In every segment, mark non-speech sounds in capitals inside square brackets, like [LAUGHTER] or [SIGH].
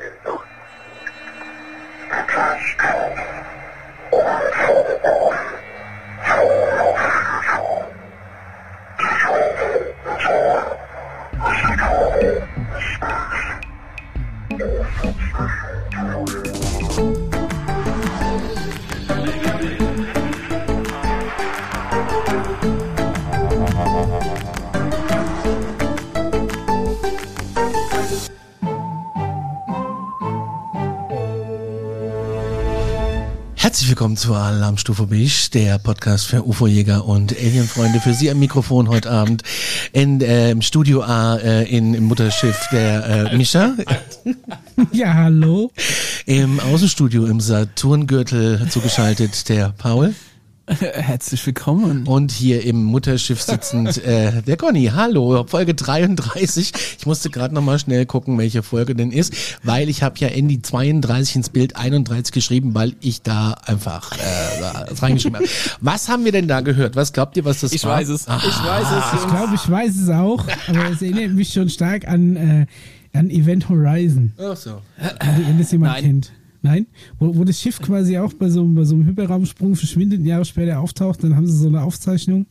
Herzlich willkommen zur Alarmstufe Bisch, der Podcast für UFO-Jäger und Alienfreunde. Für Sie am Mikrofon heute Abend in, äh, im Studio A äh, in, im Mutterschiff der äh, Mischa. [LAUGHS] Ja, hallo. Im Außenstudio im Saturngürtel zugeschaltet der Paul. [LAUGHS] Herzlich willkommen. Und hier im Mutterschiff sitzend [LAUGHS] äh, der Conny. Hallo, Folge 33. Ich musste gerade nochmal schnell gucken, welche Folge denn ist, weil ich habe ja die 32 ins Bild 31 geschrieben, weil ich da einfach äh, reingeschrieben habe. Was haben wir denn da gehört? Was glaubt ihr, was das ich war? weiß es. Ich weiß es. Ich glaube, ich weiß es auch, aber es erinnert mich schon stark an, äh, an Event Horizon, Ach so. wenn das jemand Nein. kennt. Nein? Wo, wo das Schiff quasi auch bei so, einem- bei so einem Hyperraumsprung verschwindet, ein Jahr später auftaucht, dann haben sie so eine Aufzeichnung,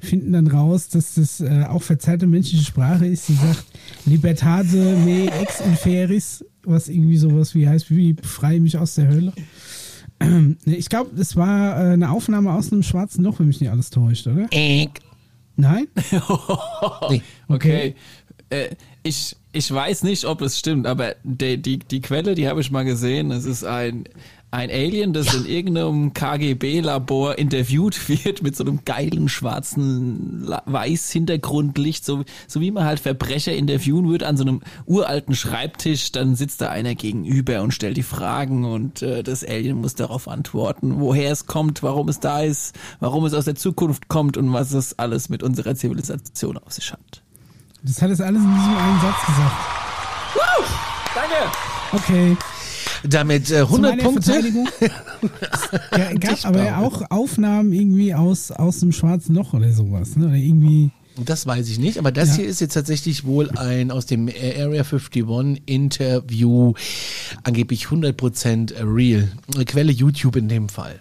finden dann raus, dass das äh, auch verzerrte menschliche Sprache ist, die sagt Libertate me ex inferis, was irgendwie sowas wie heißt, wie befreie mich aus der Hölle. [CLEARS THROAT] Nee, Ich glaube, das war äh, eine Aufnahme aus einem schwarzen Loch, wenn mich nicht alles täuscht, oder? Nein? [LAUGHS] Nee. Okay. Äh, ich, ich weiß nicht, ob es stimmt, aber die, die, die Quelle, die habe ich mal gesehen. Es ist ein, ein Alien, das in irgendeinem KGB-Labor interviewt [LAUGHS] wird mit so einem geilen schwarzen La- Weiß-Hintergrundlicht, so, so wie man halt Verbrecher interviewen würde an so einem uralten Schreibtisch. Dann sitzt da einer gegenüber und stellt die Fragen und äh, das Alien muss darauf antworten, woher es kommt, warum es da ist, warum es aus der Zukunft kommt und was es alles mit unserer Zivilisation auf sich hat. Das hat es alles in diesem einen Satz gesagt. Danke! Okay. Damit äh, Zu 100 meiner Punkte. [LAUGHS] Ja, gab aber ja auch Aufnahmen irgendwie aus, aus dem schwarzen Loch oder sowas. Ne? Oder irgendwie. Das weiß ich nicht, aber das Ja. hier ist jetzt tatsächlich wohl ein aus dem Area 51 Interview, angeblich 100% real. Quelle YouTube in dem Fall.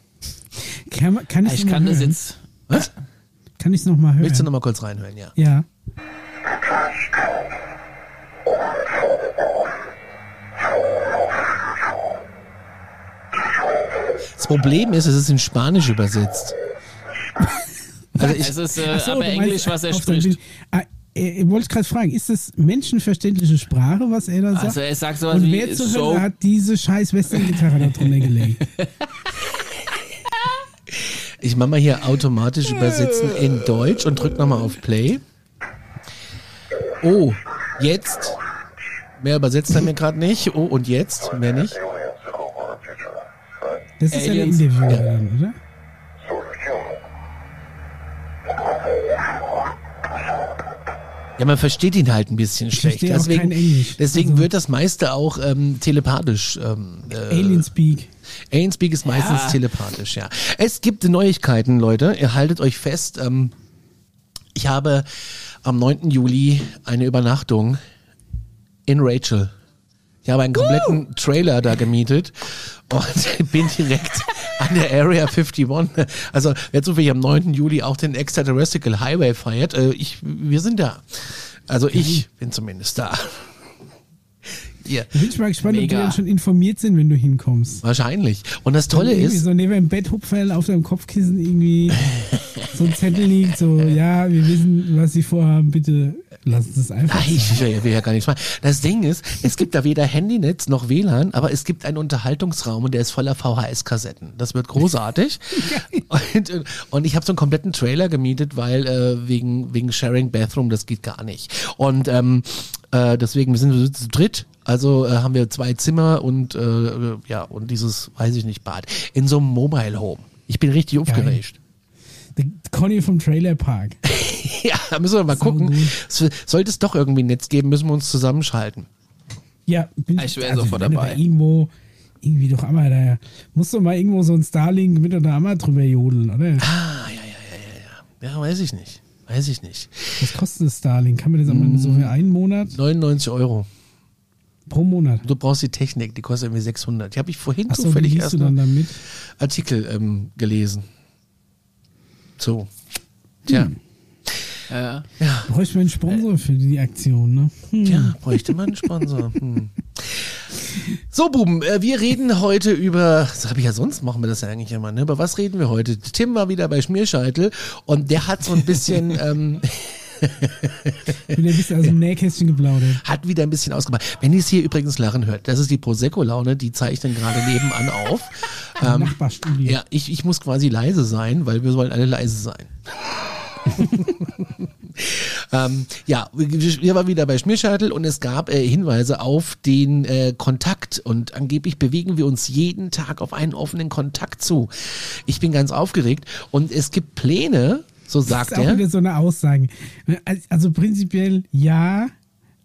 Kann, kann ich Ich noch kann mal das hören? jetzt. Was? Kann ich noch mal hören? Willst du noch mal kurz reinhören, ja? ja. Das Problem ist, es ist in Spanisch übersetzt. Also ich, Es ist äh, so, aber du meinst Englisch, was er spricht. Ah, äh, wollte ich gerade fragen, ist das menschenverständliche Sprache, was er da sagt? Also er sagt sowas Und wie wer zur so. Hölle hat diese scheiß Western-Gitarre da drunter gelegt? ich mache mal hier automatisch übersetzen in Deutsch und drück nochmal auf Play. Oh, jetzt. Mehr übersetzt er mir gerade nicht. Oh, und jetzt? Mehr nicht. Das ist Aliens. Interview, Ja. dann, oder? Ja, man versteht ihn halt ein bisschen schlecht. verstehe auch Deswegen, deswegen Also- wird das meiste auch ähm, telepathisch. Ähm, äh, Alien Speak. Alien Speak ist meistens Ja. telepathisch, ja. Es gibt Neuigkeiten, Leute. Ihr haltet euch fest. Ähm, ich habe am 9. Juli eine Übernachtung in Rachel. Ich habe einen kompletten Trailer da gemietet und [LAUGHS] bin direkt an der Area 51. Also wer zufällig am 9. Juli auch den Extraterrestrial Highway feiert, äh, ich, wir sind da. Also ich bin zumindest da. Ihr, Da bin ich mal gespannt, ob die Mega. dann schon informiert sind, wenn du hinkommst. wahrscheinlich. Und das Tolle ist, so neben dem Betthupferl auf deinem Kopfkissen irgendwie [LAUGHS] so ein Zettel liegt, so, ja, wir wissen, was sie vorhaben, bitte lassen Sie es einfach Nein, ich will, will ja gar nichts machen. Das Ding ist, es gibt da weder Handynetz noch WLAN, aber es gibt einen Unterhaltungsraum und der ist voller VHS-Kassetten. Das wird großartig. [LAUGHS] und, und ich habe so einen kompletten Trailer gemietet, weil äh, wegen, wegen Sharing Bathroom, das geht gar nicht. Und ähm, äh, deswegen, wir sind zu dritt. Also äh, haben wir zwei Zimmer und äh, ja und dieses, weiß ich nicht, Bad in so einem Mobile Home. Ich bin richtig aufgeregt. Der Conny vom Trailer Park. [LAUGHS] Ja, da müssen wir mal Sau gucken. gut. Sollte es doch irgendwie ein Netz geben, müssen wir uns zusammenschalten. Ja, bin Ich wär sofort wenn du dabei. Da irgendwo, irgendwie doch einmal da, musst du mal irgendwo so ein Starlink mit oder einmal drüber jodeln, oder? Ah, ja, ja, ja, ja, ja. Ja, weiß ich nicht. Weiß ich nicht. Was kostet das Starlink? Kann man das einmal so für einen Monat? 99 Euro. Pro Monat. Du brauchst die Technik, die kostet irgendwie 600. Die habe ich vorhin Achso, wie zufällig erst du dann einen damit? Artikel ähm, gelesen. So. Tja, Ja. ja. Bräuchte man einen Sponsor für die Aktion, ne? Hm. Tja, bräuchte man einen Sponsor. [LAUGHS] Hm. So, Buben, äh, wir reden heute über, das habe ich ja sonst, machen wir das ja eigentlich immer, ne? Über was reden wir heute? Tim war wieder bei Schmierscheitel und der hat so ein bisschen, [LAUGHS] ähm, Wieder ein bisschen aus dem Nähkästchen geplaudert. hat wieder ein bisschen ausgemacht. Wenn ihr es hier übrigens lachen hört, das ist die Prosecco-Laune, die zeichnen gerade nebenan auf. Im Nachbarstudio. Ja, ich, ich muss quasi leise sein, weil wir sollen alle leise sein. [LAUGHS] ähm, ja, wir waren wieder bei Schmierscheitel und es gab äh, Hinweise auf den äh, Kontakt und angeblich bewegen wir uns jeden Tag auf einen offenen Kontakt zu. Ich bin ganz aufgeregt und es gibt Pläne, so Das sagt ist auch er. wieder so eine Aussage. Also prinzipiell ja,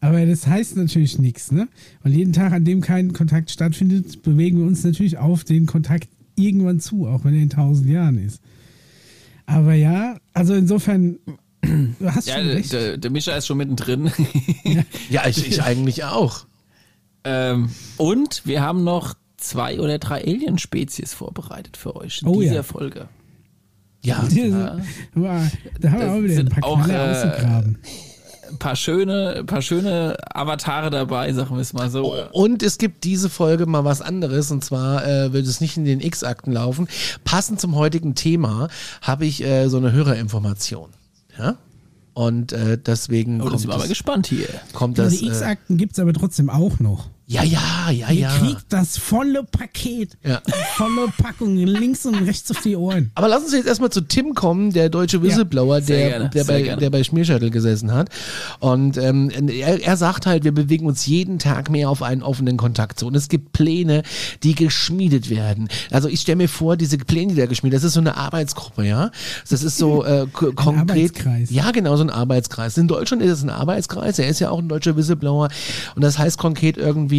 aber das heißt natürlich nichts, ne? Weil jeden Tag, an dem kein Kontakt stattfindet, bewegen wir uns natürlich auf den Kontakt irgendwann zu, auch wenn er in tausend Jahren ist. Aber ja, also insofern, du hast Ja, schon recht. der, der Mischa ist schon mittendrin. [LAUGHS] Ja, ich, ich eigentlich auch. ähm, und wir haben noch zwei oder drei Alien-Spezies vorbereitet für euch in Oh dieser ja. Folge. Ja, [LAUGHS] sind- Wow, da haben wir auch wieder ein paar auch, Knaller äh, ausgegraben. Ein paar schöne, paar schöne Avatare dabei, sagen wir es mal so. Und es gibt diese Folge mal was anderes und zwar äh, wird es nicht in den X-Akten laufen. Passend zum heutigen Thema habe ich äh, so eine Hörerinformation. Ja? Und äh, deswegen Oh, da kommt, sind wir aber gespannt hier. kommt Ja, das. die Äh, X-Akten gibt es aber trotzdem auch noch. Ja, ja, ja, Ihr ja. kriegt das volle Paket, Ja. volle Packung, links und rechts auf die Ohren. Aber lass uns jetzt erstmal zu Tim kommen, der deutsche Whistleblower, Sehr der, gerne, der, bei, gerne. der bei Schmierschattel gesessen hat. Und ähm, er, er sagt halt, wir bewegen uns jeden Tag mehr auf einen offenen Kontakt zu. Und es gibt Pläne, die geschmiedet werden. Also ich stelle mir vor, diese Pläne, die da geschmiedet, das ist so eine Arbeitsgruppe, ja. Das ist so äh, konkret. Arbeitskreis. Ja, genau, so ein Arbeitskreis. In Deutschland ist es ein Arbeitskreis, er ist ja auch ein deutscher Whistleblower. Und das heißt konkret irgendwie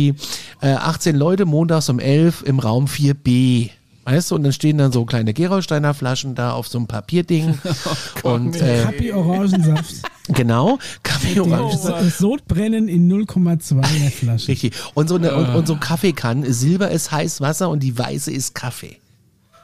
äh, 18 Leute montags um 11 im Raum 4b. Weißt du, und dann stehen dann so kleine Gerolsteiner Flaschen da auf so einem Papierding. [LAUGHS] und äh, Happy Orangensaft. genau, Kaffee Orange. Das Sodbrennen in 0,2 der Flasche. Richtig. Und so, eine, und, und so Kaffeekannen. Silber ist heiß Wasser und die weiße ist Kaffee.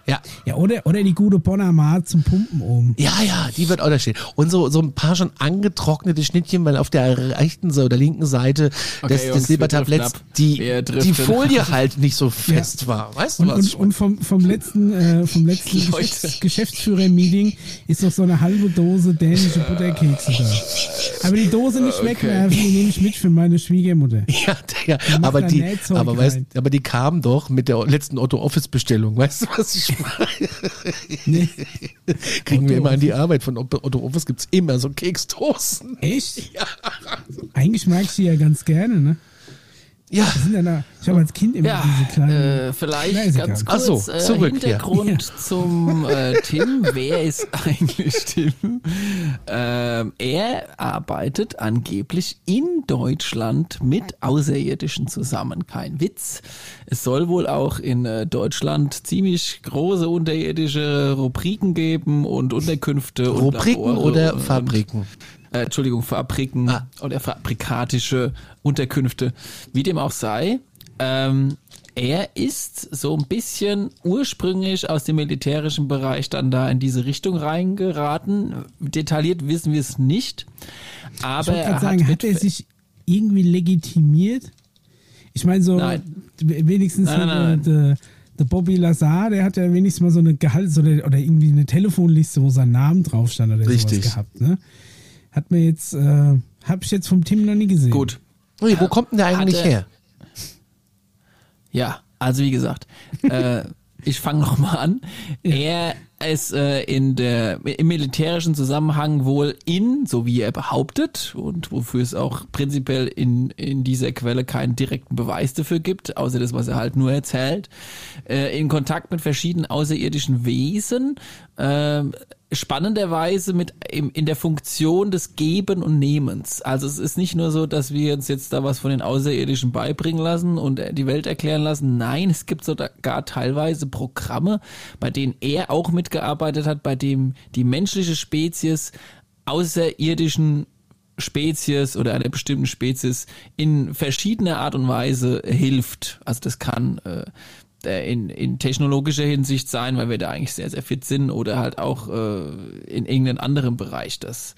Ja. Ja, oder, oder die gute Bonner Mart zum Pumpen oben. Ja, ja, die wird auch da stehen. Und so, so ein paar schon angetrocknete Schnittchen, weil auf der rechten Seite oder linken Seite Okay, des, des Silbertabletts die, die Folie halt nicht so fest war. Weißt du Und, was? und, und vom, vom letzten, äh, vom letzten. Geschäfts Geschäftsführer-Meeting ist noch so eine halbe Dose dänische Butterkekse da. Aber die Dose nicht wegwerfen, die nehme ich mit für meine Schwiegermutter. [LAUGHS] Ja, ja macht aber die, aber weißt, aber die kamen doch mit der letzten Otto Office Bestellung. Weißt du, was ich? [LAUGHS] Nee. Kriegen wir Otto immer an die Arbeit von Otto Office gibt's immer so Keksdosen. Echt? [LAUGHS] Eigentlich mag ich die ja ganz gerne, ne? Ja, ja da, ich habe als Kind immer Ja, diese kleinen. äh, vielleicht ist ganz kurz so, äh, zurück, ja. Hintergrund zum äh, Tim. Wer ist [LAUGHS] eigentlich Tim? Ähm, er arbeitet angeblich in Deutschland mit Außerirdischen zusammen. Kein Witz. Es soll wohl auch in äh, Deutschland ziemlich große unterirdische Rubriken geben und Unterkünfte. und Rubriken Labore oder und, Fabriken? Äh, Entschuldigung, Fabriken Ah. oder fabrikatische Unterkünfte, wie dem auch sei. Ähm, er ist so ein bisschen ursprünglich aus dem militärischen Bereich dann da in diese Richtung reingeraten. Detailliert wissen wir es nicht. Ich Aber wollte er gerade hat, sagen, hat er sich irgendwie legitimiert? Ich meine, so Nein. wenigstens Nein, nein, der, der, der Bobby Lazar, der hat ja wenigstens mal so eine Gehalt so eine, oder irgendwie eine Telefonliste, wo sein Name drauf stand oder Richtig. sowas gehabt. Ne? Hat mir jetzt, äh, habe ich jetzt vom Tim noch nie gesehen. gut. Ui, wo kommt denn der eigentlich Hat er- her? Ja, also wie gesagt, äh, [LAUGHS] ich fange nochmal an. Er ist äh, in der, im militärischen Zusammenhang wohl in, so wie er behauptet, und wofür es auch prinzipiell in, in dieser Quelle keinen direkten Beweis dafür gibt, außer das, was er halt nur erzählt, äh, in Kontakt mit verschiedenen außerirdischen Wesen, äh, spannenderweise mit im, in der Funktion des Geben und Nehmens. Also es ist nicht nur so, dass wir uns jetzt da was von den Außerirdischen beibringen lassen und äh, die Welt erklären lassen. Nein, es gibt sogar teilweise Programme, bei denen er auch mitgearbeitet hat, bei dem die menschliche Spezies außerirdischen Spezies oder einer bestimmten Spezies in verschiedener Art und Weise hilft. Also das kann äh, in, in technologischer Hinsicht sein, weil wir da eigentlich sehr, sehr fit sind oder halt auch äh, in irgendeinem anderen Bereich das.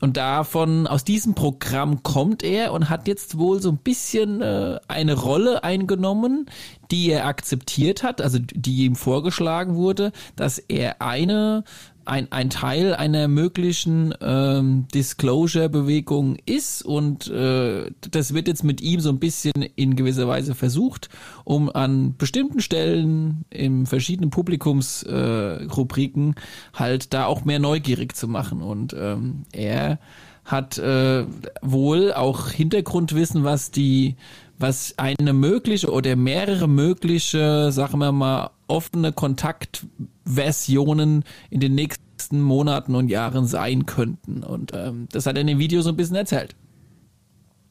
Und davon, aus diesem Programm kommt er und hat jetzt wohl so ein bisschen äh, eine Rolle eingenommen, die er akzeptiert hat, also die ihm vorgeschlagen wurde, dass er eine ein, ein Teil einer möglichen ähm, Disclosure-Bewegung ist und äh, das wird jetzt mit ihm so ein bisschen in gewisser Weise versucht, um an bestimmten Stellen in verschiedenen Publikumsrubriken äh, halt da auch mehr neugierig zu machen. Und ähm, er hat äh, wohl auch Hintergrundwissen, was die was eine mögliche oder mehrere mögliche, sagen wir mal, offene Kontaktversionen in den nächsten Monaten und Jahren sein könnten. Und ähm, das hat er in dem Video so ein bisschen erzählt.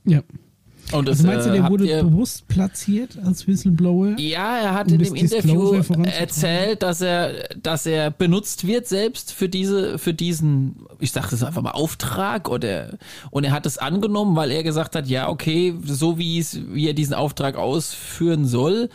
Ja. Und das, also meinst du, der äh, wurde ihr, bewusst platziert als Whistleblower? Ja, er hat um in dem Interview erzählt, dass er, dass er benutzt wird selbst für diese, für diesen, ich sag das einfach mal Auftrag oder und er hat es angenommen, weil er gesagt hat, ja okay, so wie es, wie er diesen Auftrag ausführen soll,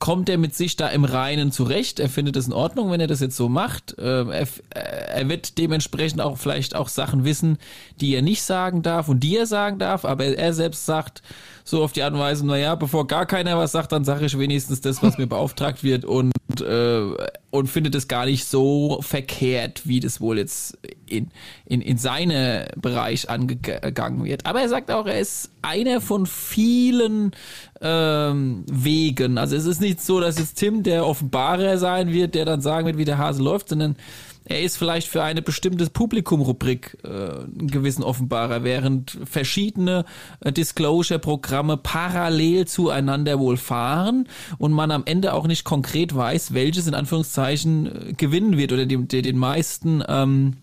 kommt er mit sich da im Reinen zurecht. Er findet es in Ordnung, wenn er das jetzt so macht. Ähm, Er, er wird dementsprechend auch vielleicht auch Sachen wissen, die er nicht sagen darf und die er sagen darf, aber er selbst sagt so auf die Art und Weise, naja, bevor gar keiner was sagt, dann sage ich wenigstens das, was mir [LAUGHS] beauftragt wird und, äh, und findet es gar nicht so verkehrt, wie das wohl jetzt in, in, in seine Bereich angegangen wird. Aber er sagt auch, er ist einer von vielen ähm, Wegen. Also es ist nicht so, dass jetzt Tim der Offenbarer sein wird, der dann sagen wird, wie der Hase läuft, sondern er ist vielleicht für eine bestimmte Publikumrubrik äh, einen gewissen Offenbarer, während verschiedene äh, Disclosure-Programme parallel zueinander wohl fahren und man am Ende auch nicht konkret weiß, welches in Anführungszeichen äh, gewinnen wird oder dem, der den meisten ähm,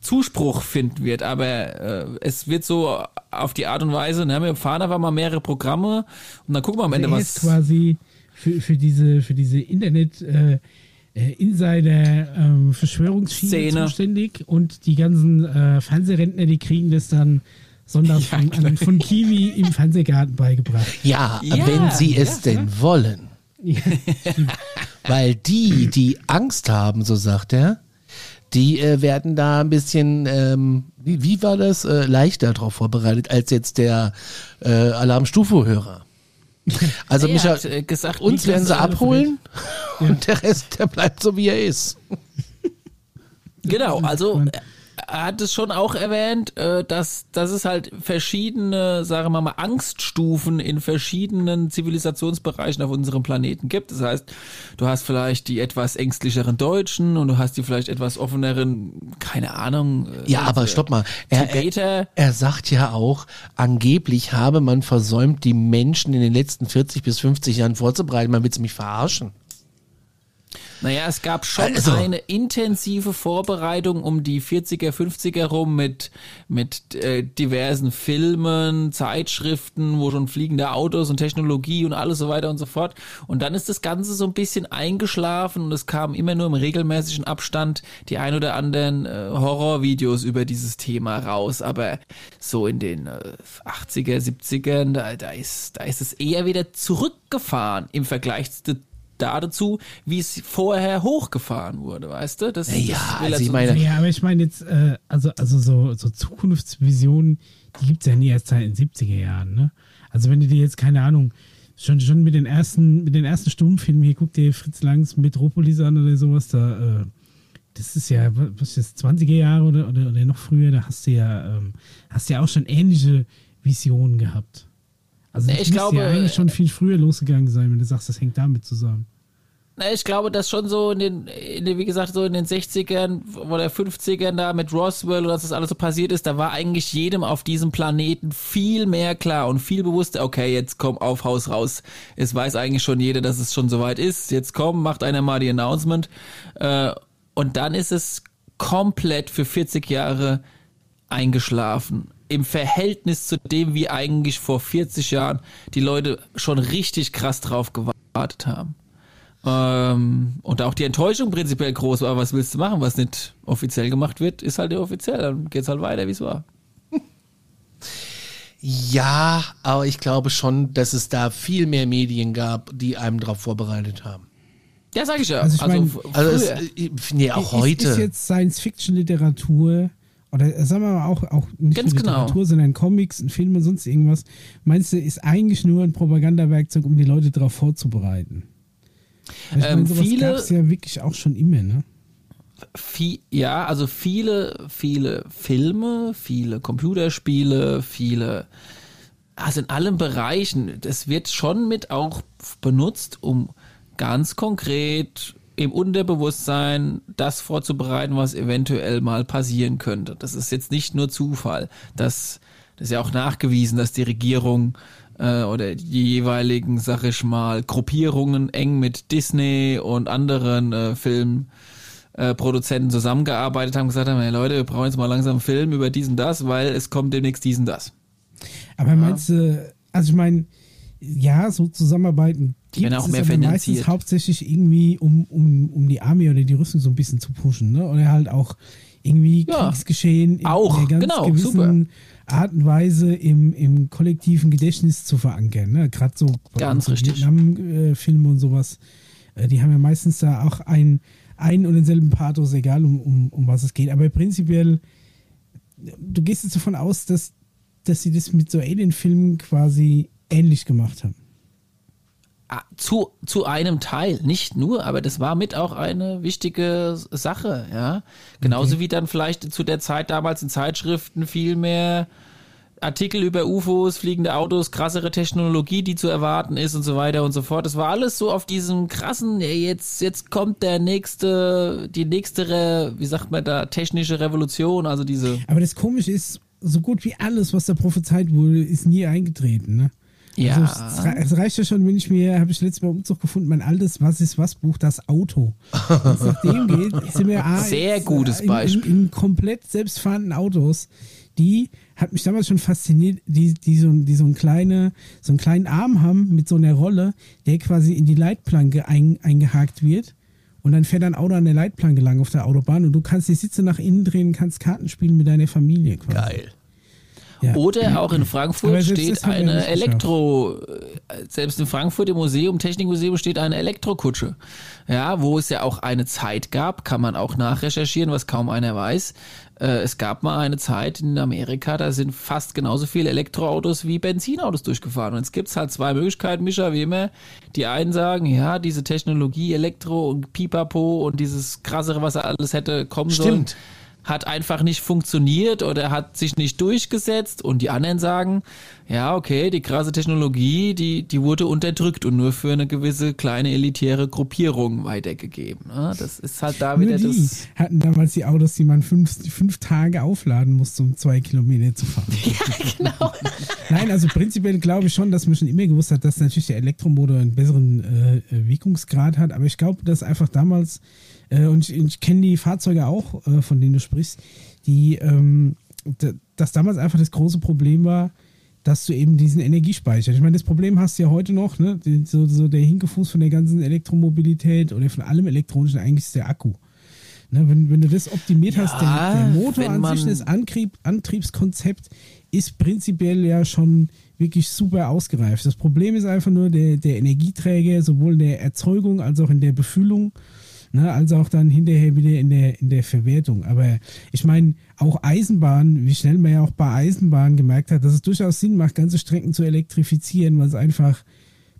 Zuspruch finden wird. Aber äh, es wird so auf die Art und Weise, ne, wir fahren einfach mal mehrere Programme und dann gucken wir am Ende, was. quasi für, für diese, für diese Internet äh, äh, Insider ähm, Verschwörungsschiene Szene. zuständig und die ganzen äh, Fernsehrentner, die kriegen das dann sonntags [LAUGHS] Ja, von, von Kiwi im Fernsehgarten beigebracht. Ja, Ja, wenn sie ja, es denn wollen. [LAUGHS] Weil die, die Angst haben, so sagt er, die äh, werden da ein bisschen, ähm, wie, wie war das, äh, leichter darauf vorbereitet als jetzt der äh, Alarmstufe-Hörer. [LAUGHS] Also Er Micha, hat, äh, gesagt, uns werden sie abholen und der Rest, der bleibt so, wie er ist. Genau, also hat es schon auch erwähnt, äh, dass, dass es halt verschiedene, sagen wir mal, Angststufen in verschiedenen Zivilisationsbereichen auf unserem Planeten gibt. Das heißt, du hast vielleicht die etwas ängstlicheren Deutschen und du hast die vielleicht etwas offeneren, keine Ahnung. äh, Ja, aber äh, stopp mal. Er, er, er sagt ja auch, angeblich habe man versäumt, die Menschen in den letzten 40 bis 50 Jahren vorzubereiten. Man will sie mich verarschen. Naja, es gab schon Also- eine intensive Vorbereitung um die 40er, 50er rum mit, mit äh, diversen Filmen, Zeitschriften, wo schon fliegende Autos und Technologie und alles so weiter und so fort. Und dann ist das Ganze so ein bisschen eingeschlafen und es kamen immer nur im regelmäßigen Abstand die ein oder anderen äh, Horrorvideos über dieses Thema raus. Aber so in den äh, 80er, 70ern, da, da, ist, da ist es eher wieder zurückgefahren im Vergleich zu dazu, wie es vorher hochgefahren wurde, weißt du? Das, Ja, das also ich so- meine- ja, aber ich meine jetzt, äh, also, also so, so Zukunftsvisionen, die gibt es ja nie erst seit den 70er Jahren, ne? Also wenn du dir jetzt, keine Ahnung, schon, schon mit den ersten, mit den ersten Stummfilmen, hier guck dir Fritz Langs Metropolis an oder sowas, da, äh, das ist ja, was ist das, 20er Jahre oder, oder, oder noch früher, da hast du ja, ähm, hast du ja auch schon ähnliche Visionen gehabt. Also ich glaube, ja eigentlich schon viel früher losgegangen sein, wenn du sagst, das hängt damit zusammen. Na, ich glaube, dass schon so in den, in den, wie gesagt, so in den 60ern oder 50ern da mit Roswell und dass das alles so passiert ist, da war eigentlich jedem auf diesem Planeten viel mehr klar und viel bewusster, okay, jetzt komm auf Haus raus. Es weiß eigentlich schon jeder, dass es schon soweit ist. Jetzt komm, macht einer mal die Announcement. Äh, und dann ist es komplett für 40 Jahre eingeschlafen. Im Verhältnis zu dem, wie eigentlich vor 40 Jahren die Leute schon richtig krass drauf gewartet haben. Ähm, und auch die Enttäuschung prinzipiell groß war, was willst du machen, was nicht offiziell gemacht wird, ist halt nicht offiziell, dann geht's halt weiter, wie es war. Ja, aber ich glaube schon, dass es da viel mehr Medien gab, die einem darauf vorbereitet haben. Ja, sag ich ja. Also ich mein- f- Also es, äh, nee, auch Ist, heute. ist jetzt Science-Fiction-Literatur oder sagen wir mal auch, auch nicht Ganz genau. Literatur, sondern Comics, ein Film und sonst irgendwas, meinst du, ist eigentlich nur ein Propagandawerkzeug, um die Leute darauf vorzubereiten? Weil Ich Ähm, meine, sowas viele- gab es ja wirklich auch schon immer, ne? Vie- ja, also viele, viele Filme, viele Computerspiele, viele, also in allen Bereichen, das wird schon mit auch benutzt, um ganz konkret im Unterbewusstsein das vorzubereiten, was eventuell mal passieren könnte. Das ist jetzt nicht nur Zufall. Das, das ist ja auch nachgewiesen, dass die Regierung äh, oder die jeweiligen, sag ich mal, Gruppierungen eng mit Disney und anderen äh, Filmen äh, Produzenten zusammengearbeitet haben, gesagt haben, hey Leute, wir brauchen jetzt mal langsam einen Film über diesen das, weil es kommt demnächst diesen das. Aber meinst du, also ich meine, ja, so Zusammenarbeiten gibt Werden auch es mehr aber meistens hauptsächlich irgendwie, um, um, um die Armee oder die Rüstung so ein bisschen zu pushen, ne? Oder halt auch irgendwie Ja, Kriegsgeschehen in auch, einer ganz genau, gewissen super. Art und Weise im, im kollektiven Gedächtnis zu verankern, ne? Gerade so Ganz richtig. Vietnam-Filme und sowas, äh, die haben ja meistens da auch ein, ein und denselben Pathos, egal um, um, um was es geht. Aber prinzipiell, du gehst jetzt davon aus, dass, dass sie das mit so Alien-Filmen quasi ähnlich gemacht haben. Ah, Zu, zu einem Teil, nicht nur, aber das war mit auch eine wichtige Sache, ja. Genauso wie dann vielleicht zu der Zeit damals in Zeitschriften viel mehr Artikel über UFOs, fliegende Autos, krassere Technologie, die zu erwarten ist und so weiter und so fort. Das war alles so auf diesem krassen, jetzt, jetzt kommt der nächste, die nächste, wie sagt man da, technische Revolution, also diese, Aber das Komische ist, so gut wie alles, was da prophezeit wurde, ist nie eingetreten. Ne? Ja. Also es, rei- es reicht ja schon, wenn ich mir, habe ich letztes Mal Umzug gefunden, mein altes Was ist was Buch, das Auto. Wenn es nach dem [LAUGHS] geht, sind wir A, Sehr jetzt, gutes in, in, Beispiel. in komplett selbstfahrenden Autos. Die hat mich damals schon fasziniert, die, die, so, die so, ein kleine, so einen kleinen Arm haben mit so einer Rolle, der quasi in die Leitplanke ein, eingehakt wird. Und dann fährt ein Auto an der Leitplanke lang auf der Autobahn und du kannst die Sitze nach innen drehen, kannst Karten spielen mit deiner Familie quasi. Geil. Ja. Oder auch in Frankfurt steht eine. Elektro, äh, selbst in Frankfurt im Museum, Technikmuseum steht eine Elektrokutsche. Ja, wo es ja auch eine Zeit gab, kann man auch nachrecherchieren, was kaum einer weiß. Äh, Es gab mal eine Zeit in Amerika, da sind fast genauso viele Elektroautos wie Benzinautos durchgefahren. Und jetzt gibt's halt zwei Möglichkeiten, Mischa, wie immer. Die einen sagen, ja, diese Technologie, Elektro und Pipapo und dieses krassere, was er alles hätte kommen sollen Stimmt. Hat einfach nicht funktioniert oder hat sich nicht durchgesetzt und die anderen sagen, ja, okay, die krasse Technologie, die, die wurde unterdrückt und nur für eine gewisse kleine elitäre Gruppierung weitergegeben. Ne? Das ist halt da Nur wieder die das. hatten damals die Autos, die man fünf, fünf Tage aufladen musste, um zwei Kilometer zu fahren. [LAUGHS] Ja, genau. [LAUGHS] Nein, also prinzipiell glaube ich schon, dass man schon immer gewusst hat, dass natürlich der Elektromotor einen besseren äh, Wirkungsgrad hat. Aber ich glaube, dass einfach damals, äh, und ich, ich kenne die Fahrzeuge auch, äh, von denen du sprichst, die, ähm, dass damals einfach das große Problem war, dass du eben diesen Energiespeicher. Ich meine, das Problem hast du ja heute noch, ne? So, so der Hinkefuß von der ganzen Elektromobilität oder von allem Elektronischen eigentlich ist der Akku. Ne, wenn, wenn du das optimiert hast, der, Ja, der Motor an sich, das Antrieb, Antriebskonzept ist prinzipiell ja schon wirklich super ausgereift. Das Problem ist einfach nur der, der Energieträger, sowohl in der Erzeugung als auch in der Befüllung, ne, als auch dann hinterher wieder in der, in der Verwertung. Aber ich meine, auch Eisenbahn, wie schnell man ja auch bei Eisenbahnen gemerkt hat, dass es durchaus Sinn macht, ganze Strecken zu elektrifizieren, weil es einfach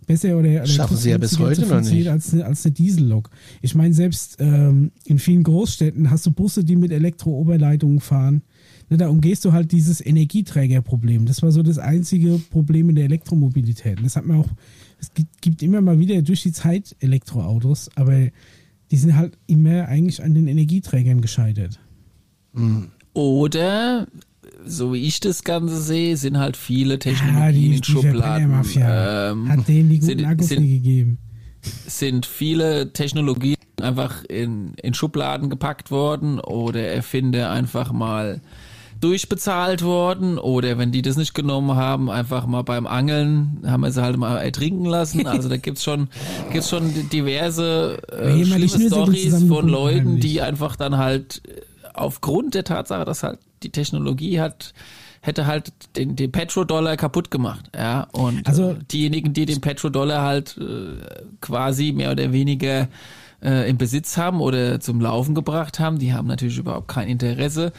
besser oder, oder Schaffen sie ja bis heute noch nicht. Als eine, als eine Diesellok. Ich meine, selbst ähm, in vielen Großstädten hast du Busse, die mit Elektro-Oberleitungen fahren. Ne, da umgehst du halt dieses Energieträgerproblem. Das war so das einzige Problem in der Elektromobilität. Und das hat man auch, es gibt, gibt immer mal wieder durch die Zeit Elektroautos, aber die sind halt immer eigentlich an den Energieträgern gescheitert. Oder, so wie ich das Ganze sehe, sind halt viele Technologien die, in Schubladen. Ähm, hat denen die guten sind- Akkus sind- nie gegeben. sind viele Technologien einfach in, in Schubladen gepackt worden oder Erfinder einfach mal durchbezahlt worden oder wenn die das nicht genommen haben, einfach mal beim Angeln haben wir sie halt mal ertrinken lassen. [LAUGHS] Also da gibt's schon, gibt's schon diverse äh, die schlimme Stories von Leuten, die einfach dann halt äh, aufgrund der Tatsache, dass halt die Technologie hat hätte halt den, den Petrodollar kaputt gemacht. Ja, und Also- äh, diejenigen, die den Petrodollar halt äh, quasi mehr oder weniger äh, im Besitz haben oder zum Laufen gebracht haben, die haben natürlich überhaupt kein Interesse.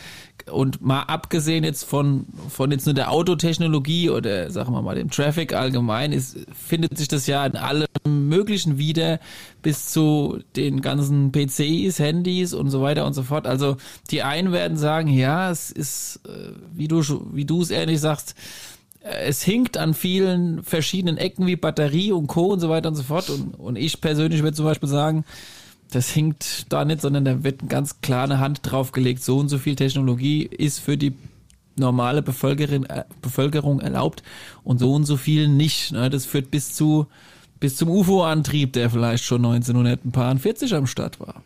Und mal abgesehen jetzt von, von jetzt nur der Autotechnologie oder sagen wir mal dem Traffic allgemein, ist, findet sich das ja in allem Möglichen wieder bis zu den ganzen PCs, Handys und so weiter und so fort. Also die einen werden sagen, ja, es ist, äh, wie du wie du es ehrlich sagst, äh, es hinkt an vielen verschiedenen Ecken wie Batterie und Co. und so weiter und so fort. Und, und ich persönlich würde zum Beispiel sagen, das hinkt da nicht, sondern da wird eine ganz klare Hand draufgelegt. So und so viel Technologie ist für die normale Bevölkerung, äh, Bevölkerung erlaubt und so und so viel nicht. Ne? Das führt bis zu bis zum UFO-Antrieb, der vielleicht schon 1940 am Start war.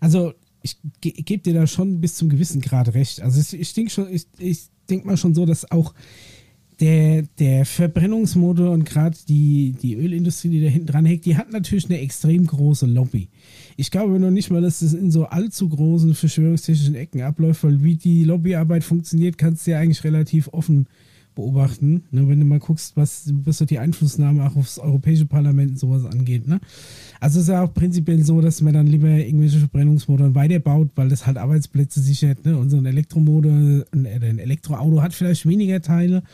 Also ich ge gebe dir da schon bis zum gewissen Grad recht. Also ich, ich denke schon, ich, ich denke mal schon so, dass auch der, der Verbrennungsmotor und gerade die, die Ölindustrie, die da hinten dran hängt, die hat natürlich eine extrem große Lobby. Ich glaube noch nicht mal, dass das in so allzu großen verschwörungstechnischen Ecken abläuft, weil wie die Lobbyarbeit funktioniert, kannst du ja eigentlich relativ offen beobachten. Ne, wenn du mal guckst, was, was so die Einflussnahme auch aufs Europäische Parlament und sowas angeht. Ne? Also es ist ja auch prinzipiell so, dass man dann lieber irgendwelche Verbrennungsmotoren weiterbaut, weil das halt Arbeitsplätze sichert. Ne? Und so ein Elektromotor, ein, ein Elektroauto hat vielleicht weniger Teile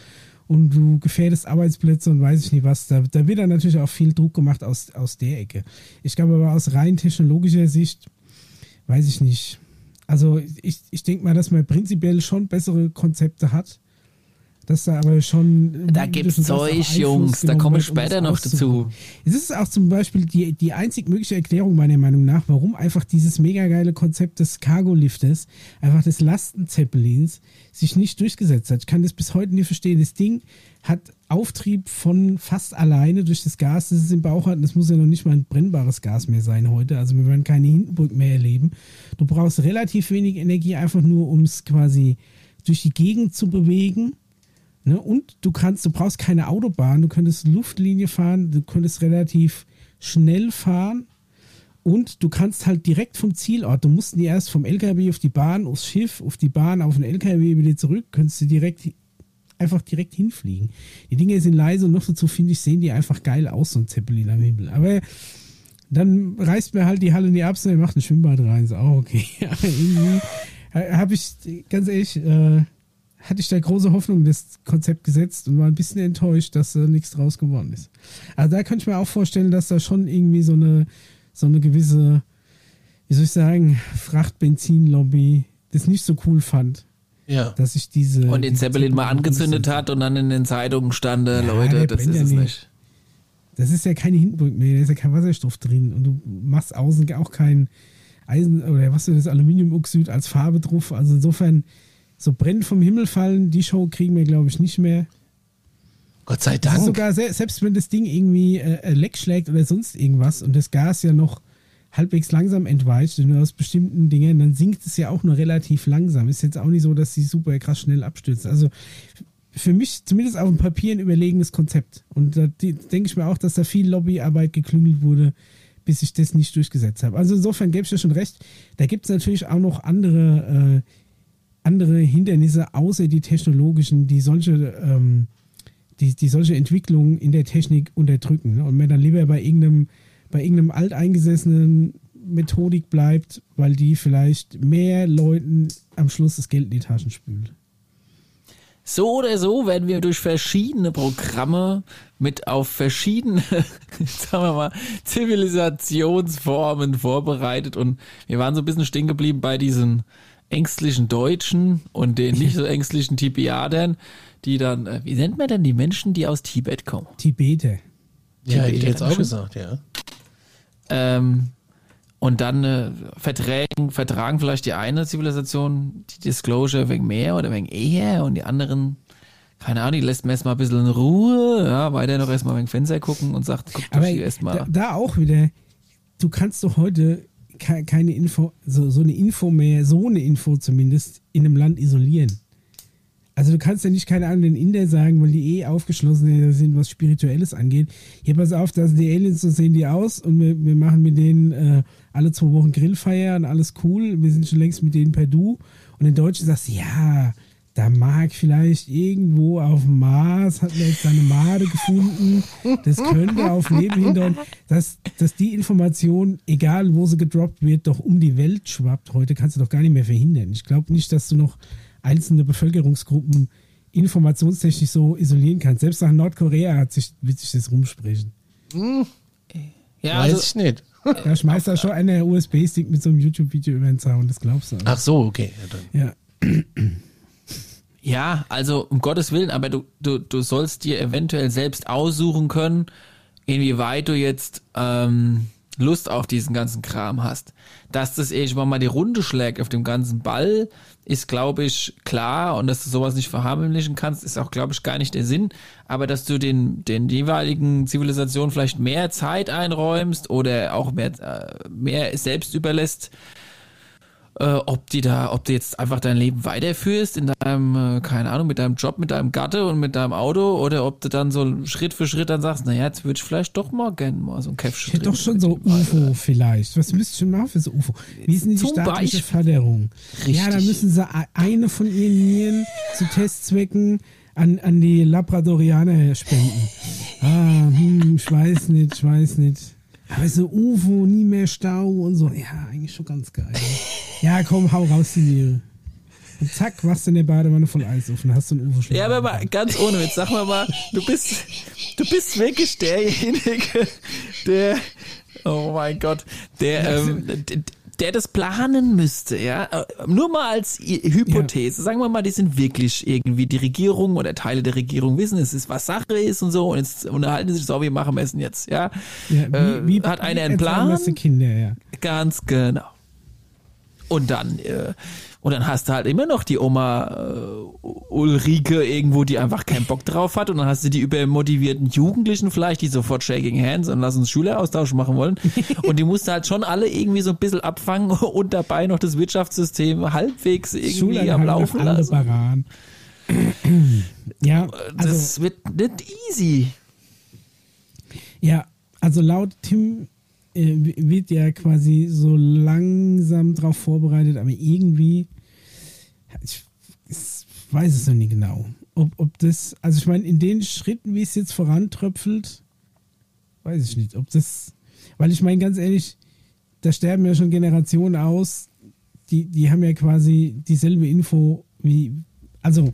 und du gefährdest Arbeitsplätze und weiß ich nicht was. Da, da wird dann natürlich auch viel Druck gemacht aus, aus der Ecke. Ich glaube aber aus rein technologischer Sicht, weiß ich nicht. Also ich, ich denke mal, dass man prinzipiell schon bessere Konzepte hat. Dass da aber schon. Da gibt's dass auch Zeug, Jungs, da komme ich um später das noch dazu. Es ist auch zum Beispiel die, die einzig mögliche Erklärung meiner Meinung nach, warum einfach dieses mega geile Konzept des Cargo-Liftes, einfach des Lastenzeppelins, sich nicht durchgesetzt hat. Ich kann das bis heute nicht verstehen. Das Ding hat Auftrieb von fast alleine durch das Gas, das es im Bauch hat. Das muss ja noch nicht mal ein brennbares Gas mehr sein heute. Also wir werden keine Hindenburg mehr erleben. Du brauchst relativ wenig Energie, einfach nur, um es quasi durch die Gegend zu bewegen. Ne? Und du kannst, du brauchst keine Autobahn, du könntest Luftlinie fahren, du könntest relativ schnell fahren und du kannst halt direkt vom Zielort, du musst nie erst vom LKW auf die Bahn, aufs Schiff, auf die Bahn, auf den LKW wieder zurück, könntest du direkt einfach direkt hinfliegen. Die Dinge sind leise und noch dazu finde ich, sehen die einfach geil aus, so ein Zeppelin am Himmel. Aber dann reißt mir halt die Halle nie ab, sondern macht ein Schwimmbad rein. Ist auch okay. Aber [LAUGHS] irgendwie habe ich, ganz ehrlich, äh, hatte ich da große Hoffnung in das Konzept gesetzt und war ein bisschen enttäuscht, dass da nichts draus geworden ist. Also da könnte ich mir auch vorstellen, dass da schon irgendwie so eine, so eine gewisse, wie soll ich sagen, Frachtbenzinlobby das nicht so cool fand, Ja. dass ich diese. Und den Zeppelin mal angezündet hat und dann in den Zeitungen stand, äh, Ja, Leute, das ist ja es nicht. nicht. Das ist ja keine Hindenburg mehr, da ist ja kein Wasserstoff drin und du machst außen auch kein Eisen oder was du das Aluminiumoxid als Farbe drauf. Also insofern, so brennt vom Himmel fallen, die Show kriegen wir, glaube ich, nicht mehr. Gott sei Dank. sogar, se- selbst wenn das Ding irgendwie äh, äh, Leck schlägt oder sonst irgendwas und das Gas ja noch halbwegs langsam entweicht, nur aus bestimmten Dingen, dann sinkt es ja auch nur relativ langsam. Ist jetzt auch nicht so, dass sie super krass schnell abstürzt. Also für mich zumindest auf dem Papier ein überlegenes Konzept. Und da denke ich mir auch, dass da viel Lobbyarbeit geklüngelt wurde, bis ich das nicht durchgesetzt habe. Also insofern gäbe ich dir schon recht. Da gibt es natürlich auch noch andere, äh, andere Hindernisse, außer die technologischen, die solche, ähm, die, die solche Entwicklungen in der Technik unterdrücken. Ne? Und man dann lieber bei irgendeinem, bei irgendeinem alteingesessenen Methodik bleibt, weil die vielleicht mehr Leuten am Schluss das Geld in die Taschen spült. So oder so werden wir durch verschiedene Programme mit auf verschiedene, [LAUGHS] sagen wir mal, Zivilisationsformen vorbereitet und wir waren so ein bisschen stehen geblieben bei diesen ängstlichen Deutschen und den nicht so [LAUGHS] ängstlichen Tipiadern, die dann, äh, wie nennt man denn die Menschen, die aus Tibet kommen? Tibeter. Ja, hätte ich jetzt auch Schon. gesagt, ja. Ähm, und dann äh, verträgen, vertragen vielleicht die eine Zivilisation die Disclosure wegen mehr oder wegen eher und die anderen, keine Ahnung, die lässt man erstmal ein bisschen in Ruhe, ja, weiter noch erstmal wegen Fenster gucken und sagt, guck doch hier da, erstmal. da auch wieder, du kannst doch heute keine Info, so, so eine Info mehr, so eine Info zumindest, in einem Land isolieren. Also du kannst ja nicht, keine den Inder sagen, weil die eh aufgeschlossen sind, was Spirituelles angeht. Hier, pass auf, da sind die Aliens, so sehen die aus und wir, wir machen mit denen äh, alle zwei Wochen Grillfeier und alles cool. Wir sind schon längst mit denen per Du. Und in Deutschen sagst du, ja, da mag vielleicht irgendwo auf dem Mars, hat man jetzt seine Made gefunden, das könnte auf Leben hindeuten, dass, dass die Information, egal wo sie gedroppt wird, doch um die Welt schwappt. Heute kannst du doch gar nicht mehr verhindern. Ich glaube nicht, dass du noch einzelne Bevölkerungsgruppen informationstechnisch so isolieren kannst. Selbst nach Nordkorea hat sich, wird sich das rumsprechen. Ja, Weiß also, ich nicht. Da schmeißt da schon einer USB-Stick mit so einem YouTube-Video über den Zaun, das glaubst du. Ach so, okay. Ja, dann. Ja. Also um Gottes Willen, aber du, du, du sollst dir eventuell selbst aussuchen können, inwieweit du jetzt ähm, Lust auf diesen ganzen Kram hast. Dass das irgendwann mal die Runde schlägt auf dem ganzen Ball, ist, glaube ich, klar und dass du sowas nicht verharmlichen kannst, ist auch, glaube ich, gar nicht der Sinn. Aber dass du den, den jeweiligen Zivilisationen vielleicht mehr Zeit einräumst oder auch mehr, äh, mehr selbst überlässt, äh, ob die da, ob du jetzt einfach dein Leben weiterführst in deinem, äh, keine Ahnung, mit deinem Job, mit deinem Gatte und mit deinem Auto oder ob du dann so Schritt für Schritt dann sagst, naja, jetzt würde ich vielleicht doch mal gerne mal so ein Käffchen Ich hätte doch schon so UFO vielleicht. Was müsst ihr machen für so UFO? Wie ist denn die Zum staatliche Beispiel. Förderung? Ja, da Richtig. müssen sie e- eine von ihren Nieren zu Testzwecken an, an die Labradorianer spenden. Ah, hm, ich weiß nicht, ich weiß nicht. Aber so UFO, nie mehr Stau und so. Ja, eigentlich schon ganz geil. Ja, komm, hau raus die Niere. Und zack, machst du in der Badewanne voll Eis auf und hast so ein UFO schon. Ja, aber mal ganz ohne Witz, sag mal mal, du bist, du bist wirklich derjenige, der, oh mein Gott, der, ähm, d- der das planen müsste, ja. Äh, Nur mal als Hypothese. Sagen wir mal, die sind wirklich irgendwie die Regierung oder Teile der Regierung wissen, es ist was Sache ist und so und jetzt unterhalten sie sich so, wir machen Essen jetzt, ja. Ja, äh, hat einer einen Plan? Kinder, ja. Ganz genau. Und dann, äh, und dann hast du halt immer noch die Oma äh, Ulrike irgendwo, die einfach keinen Bock drauf hat. Und dann hast du die übermotivierten Jugendlichen vielleicht, die sofort Shaking Hands und lass uns Schüleraustausch machen wollen. [LAUGHS] Und die musst du halt schon alle irgendwie so ein bisschen abfangen [LAUGHS] und dabei noch das Wirtschaftssystem halbwegs irgendwie am auf Laufen lassen. [CLEARS THROAT] Ja, also, Das wird nicht easy. ja, also laut Tim wird ja quasi so langsam drauf vorbereitet, aber irgendwie, ich, ich weiß es noch nie genau. Ob, ob das, also ich meine, in den Schritten, wie es jetzt vorantröpfelt, weiß ich nicht, ob das, weil ich meine, ganz ehrlich, da sterben ja schon Generationen aus, die, die haben ja quasi dieselbe Info wie, also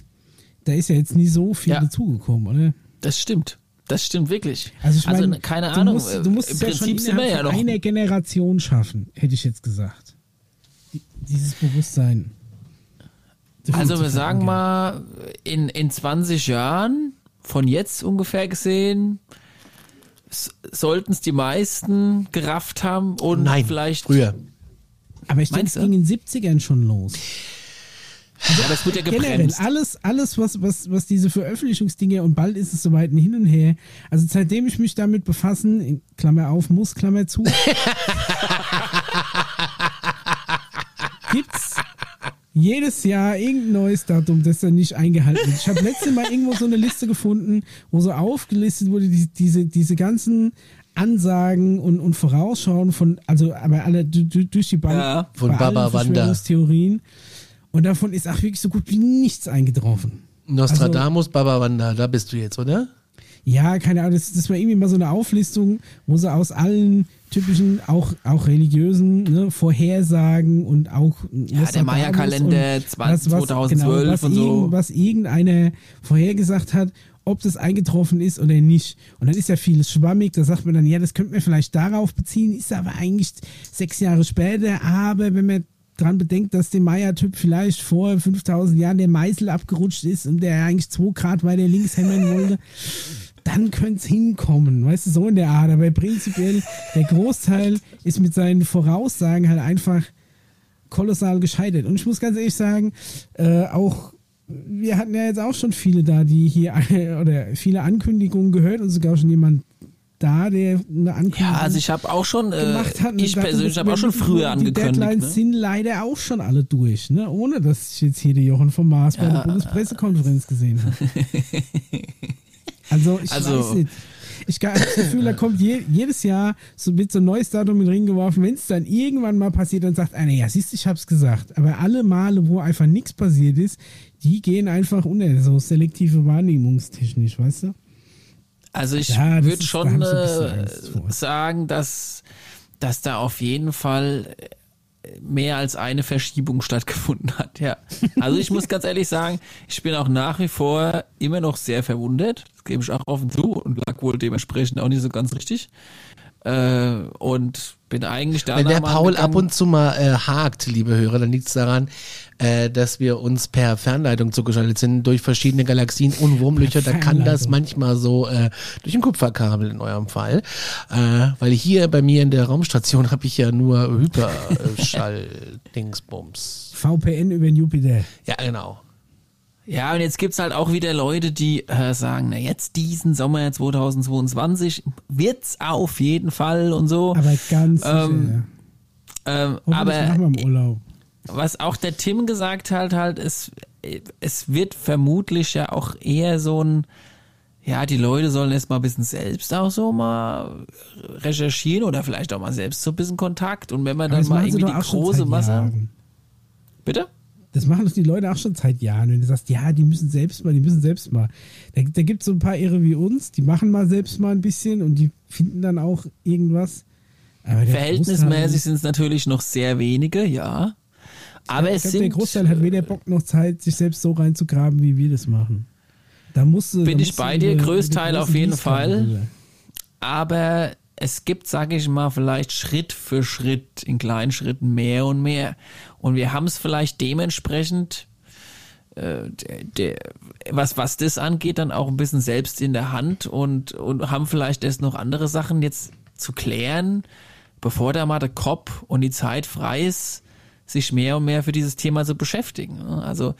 da ist ja jetzt nie so viel Ja. dazugekommen, oder? Das stimmt. Das stimmt wirklich. Also ich meine, keine du Ahnung. musst, äh, du musst Im es ja schon Prinzip sind wir innerhalb ja noch einer Generation schaffen, hätte ich jetzt gesagt. Die- Dieses Bewusstsein. Also wir sagen angehen. mal, in, in 20 Jahren, von jetzt ungefähr gesehen, sollten es die meisten gerafft haben und Nein, vielleicht. früher. Aber ich denke, es ging in den 70ern schon los. Ja, aber es wird ja Generell, gebremst. alles, alles was, was, was diese Veröffentlichungsdinge und bald ist es soweit ein hin und her. Also seitdem ich mich damit befassen, in Klammer auf, muss, Klammer zu, [LAUGHS] gibt's jedes Jahr irgendein neues Datum, das dann nicht eingehalten wird. Ich habe letztes Mal irgendwo so eine Liste gefunden, wo so aufgelistet wurde, die, diese, diese ganzen Ansagen und, und Vorausschauen von, also aber alle du- du- durch die Bank Ja. Von bei allen Baba Wanda. Und davon ist auch wirklich so gut wie nichts eingetroffen. Nostradamus, Baba Wanda, da bist du jetzt, oder? Ja, keine Ahnung, das, das war irgendwie mal so eine Auflistung, wo sie aus allen typischen, auch, auch religiösen ne, Vorhersagen und auch Ja, der Maya-Kalender 2012 was, und so. irgend- was irgendeiner vorhergesagt hat, ob das eingetroffen ist oder nicht. Und dann ist ja vieles schwammig, da sagt man dann, ja, das könnte man vielleicht darauf beziehen, ist aber eigentlich sechs Jahre später, aber wenn man dran bedenkt, dass dem Maya-Typ vielleicht vor 5000 Jahren der Meißel abgerutscht ist und der eigentlich 2 Grad weiter links hämmern wollte, dann könnte es hinkommen, weißt du, so in der Art. Aber prinzipiell, der Großteil ist mit seinen Voraussagen halt einfach kolossal gescheitert. Und ich muss ganz ehrlich sagen, äh, auch wir hatten ja jetzt auch schon viele da, die hier oder viele Ankündigungen gehört und sogar schon jemand da, der eine Ankündigung Ja, also ich habe auch schon, äh, gemacht hat. ich persönlich habe auch schon früher Die angekündigt. Deadlines Ne? sind leider auch schon alle durch, ne? ohne dass ich jetzt hier die Jochen vom Mars bei der Bundespressekonferenz gesehen habe. [LAUGHS] Also ich Also, weiß nicht. Ich habe das Gefühl, da kommt je, jedes Jahr so mit so ein neues Datum mit Ring geworfen. Wenn es dann irgendwann mal passiert, dann sagt einer, ja, siehst du, ich hab's gesagt. Aber alle Male, wo einfach nichts passiert ist, die gehen einfach unter, so selektive wahrnehmungstechnisch, weißt du? Also ich Ja, würde schon äh, sagen, dass, dass da auf jeden Fall mehr als eine Verschiebung [LAUGHS] stattgefunden hat, ja. Also ich muss ganz ehrlich sagen, ich bin auch nach wie vor immer noch sehr verwundert. Das gebe ich auch offen zu und lag wohl dementsprechend auch nicht so ganz richtig. Äh, und bin eigentlich da Wenn der Paul ab und zu mal äh, hakt, liebe Hörer, dann liegt es daran, äh, dass wir uns per Fernleitung zugeschaltet sind durch verschiedene Galaxien und Wurmlöcher. Da kann das manchmal so äh, durch ein Kupferkabel in eurem Fall. Äh, weil hier bei mir in der Raumstation habe ich ja nur Hyperschall-Dingsbums. [LAUGHS] VPN über den Jupiter. Ja, genau. Ja, und jetzt gibt's halt auch wieder Leute, die äh, sagen, na jetzt diesen Sommer 2022 wird's auf jeden Fall und so. Aber ganz sicher, Ähm, ja. Ähm, aber was auch der Tim gesagt hat, halt, es, es wird vermutlich ja auch eher so ein, ja, die Leute sollen erst mal ein bisschen selbst auch so mal recherchieren oder vielleicht auch mal selbst so ein bisschen Kontakt und wenn man Aber dann mal irgendwie die große Masse. Jahren. Bitte? Das machen doch die Leute auch schon seit Jahren. Wenn du sagst, ja, die müssen selbst mal, die müssen selbst mal. Da, da gibt es so ein paar Irre wie uns, die machen mal selbst mal ein bisschen und die finden dann auch irgendwas. Verhältnismäßig sind es natürlich noch sehr wenige, ja. Aber ich es glaub, sind. der Großteil hat weder Bock noch Zeit, sich selbst so reinzugraben, wie wir das machen. Da musst du, Bin da ich bei dir, Größteil auf jeden Fall. rüber. aber es gibt, sage ich mal, vielleicht Schritt für Schritt in kleinen Schritten mehr und mehr. Und wir haben es vielleicht dementsprechend, äh, der, der, was, was das angeht, dann auch ein bisschen selbst in der Hand und, und haben vielleicht erst noch andere Sachen jetzt zu klären, bevor da mal der Kopf und die Zeit frei ist, sich mehr und mehr für dieses Thema zu beschäftigen. Also,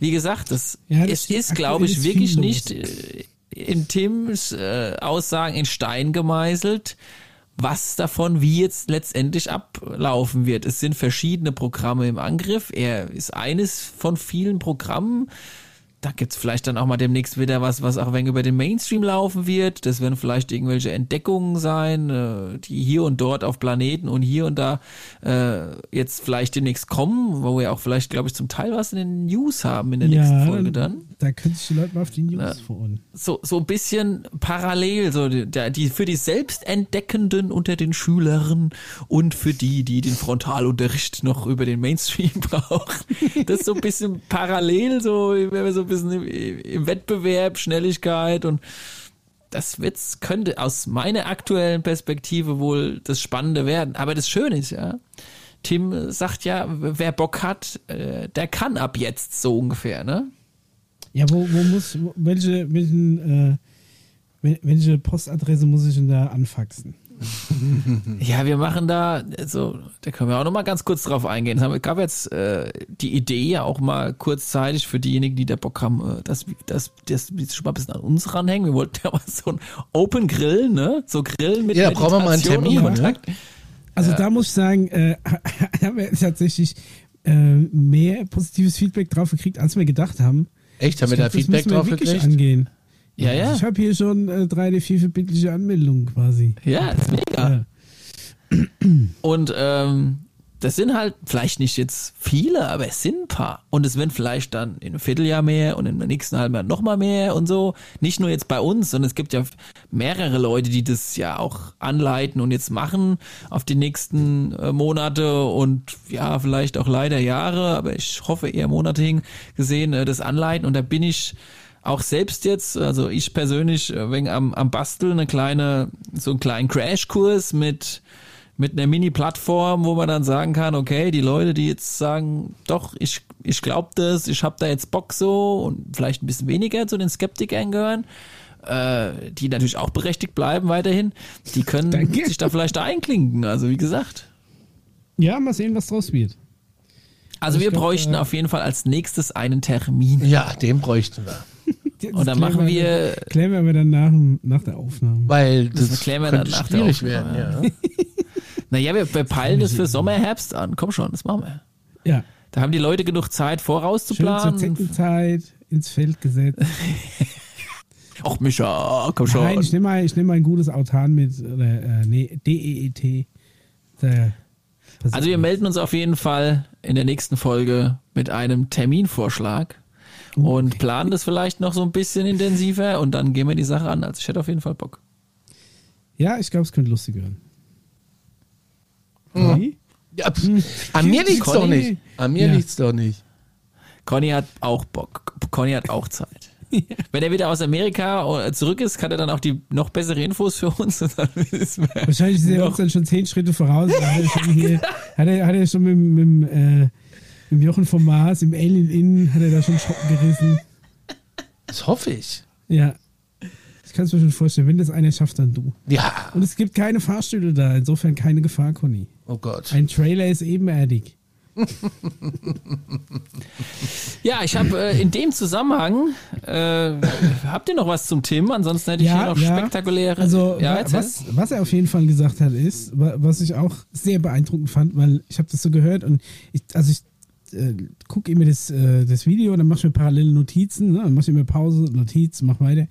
wie gesagt, das, Ja, das es ist, glaube ich, wirklich los. nicht äh, in Tims äh, Aussagen in Stein gemeißelt, was davon wie jetzt letztendlich ablaufen wird. Es sind verschiedene Programme im Angriff. Er ist eines von vielen Programmen. Da gibt's vielleicht dann auch mal demnächst wieder was, was auch ein wenig über den Mainstream laufen wird. Das werden vielleicht irgendwelche Entdeckungen sein, äh, die hier und dort auf Planeten und hier und da äh, jetzt vielleicht demnächst kommen, wo wir auch vielleicht, glaube ich, zum Teil was in den News haben in der nächsten Folge dann Da können sich die Leute mal auf die News freuen. so, so ein bisschen parallel, so die, die für die Selbstentdeckenden unter den Schülern und für die, die den Frontalunterricht noch über den Mainstream [LAUGHS] brauchen. Das ist so ein bisschen parallel, so, wenn wir so ein bisschen im, im Wettbewerb, Schnelligkeit und das wird's, könnte aus meiner aktuellen Perspektive wohl das Spannende werden. Aber das Schöne ist ja, Tim sagt ja, wer Bock hat, äh, der kann ab jetzt so ungefähr, ne? Ja, wo, wo muss, welche, welchen, äh, wel- welche Postadresse muss ich denn da anfaxen? Ja, wir machen da, also, da können wir auch noch mal ganz kurz drauf eingehen. Es gab jetzt äh, die Idee ja auch mal kurzzeitig für diejenigen, die da Bock haben, äh, dass, dass, dass wir schon mal ein bisschen an uns ranhängen. Wir wollten ja mal so ein Open Grill, ne? So Grillen mit Ja, da brauchen wir mal einen Meditation Termin, und Kontakt. Also da muss ich sagen, äh, [LAUGHS] haben wir tatsächlich äh, mehr positives Feedback drauf gekriegt, als wir gedacht haben. Echt? Haben wir da das Feedback drauf wirklich gekriegt? angehen. Ja, ja. Ich habe hier schon äh, drei der vier verbindliche Anmeldungen quasi. Ja, ist mega. Ja. [CLEARS THROAT] Und ähm, das sind halt vielleicht nicht jetzt viele, aber es sind ein paar. Und es werden vielleicht dann in einem Vierteljahr mehr und im nächsten halben Jahr nochmal mehr und so. Nicht nur jetzt bei uns, sondern es gibt ja mehrere Leute, die das ja auch anleiten und jetzt machen auf die nächsten äh, Monate und ja, vielleicht auch leider Jahre, aber ich hoffe eher Monate hin gesehen, äh, das anleiten. Und da bin ich auch selbst jetzt, also ich persönlich, äh, wegen am, am Basteln eine kleine, so einen kleinen Crashkurs mit mit einer Mini-Plattform, wo man dann sagen kann, okay, die Leute, die jetzt sagen, doch, ich, ich glaube das, ich habe da jetzt Bock so und vielleicht ein bisschen weniger zu den Skeptikern gehören, äh, die natürlich auch berechtigt bleiben weiterhin, die können Danke. sich da vielleicht einklinken, also wie gesagt. ja, mal sehen, was draus wird. Also Ich wir glaub, bräuchten äh, auf jeden Fall als nächstes einen Termin. Ja, den bräuchten wir. Das Und dann klären machen wir- Klären wir aber dann nach, nach der Aufnahme. Weil das, erklären wir könnte dann nach der schwierig Aufnahme, werden, ja. [LAUGHS] Naja, wir, wir peilen das für Sommer, Herbst an. Komm schon, das machen wir. Ja, Da haben die Leute genug Zeit schön zur vorauszuplanen. Zeckenzeit ins Feld gesetzt. [LAUGHS] Ach, Micha, komm schon. Nein, ich nehme mal, ich nehm mal ein gutes Autan mit. Oder, äh, nee, DEET. Das Also wir melden uns auf jeden Fall in der nächsten Folge mit einem Terminvorschlag und planen das vielleicht noch so ein bisschen intensiver und dann gehen wir die Sache an. Also ich hätte auf jeden Fall Bock. Ja, ich glaube, es könnte lustig werden. Conny? Ja, an mir liegt's Conny? doch nicht. An mir Ja. liegt's doch nicht. Conny hat auch Bock. Conny hat auch Zeit. [LAUGHS] Wenn er wieder aus Amerika äh, zurück ist, kann er dann auch die noch bessere Infos für uns. Wir Wahrscheinlich ist er noch- uns dann schon zehn Schritte voraus. [LAUGHS] Hat er schon, hier, hat er, hat er schon mit, dem- mit, dem, äh, dem Jochen vom Mars, im Alien Inn, hat er da schon Schoppen gerissen. Das hoffe ich. Ja. Ich kann es mir schon vorstellen. Wenn das einer schafft, dann du. Ja. Und es gibt keine Fahrstühle da. Insofern keine Gefahr, Conny. Oh Gott. Ein Trailer ist ebenerdig. [LAUGHS] Ja, ich habe äh, in dem Zusammenhang, äh, habt ihr noch was zum Tim? Ansonsten hätte ich hier noch spektakuläre. Also ja, was, was er auf jeden Fall gesagt hat, ist, wa- was ich auch sehr beeindruckend fand, weil ich habe das so gehört und ich, also ich äh, gucke immer das, äh, das Video, dann mache ich mir parallele Notizen, ne? dann mache ich immer Pause, Notiz, mach weiter.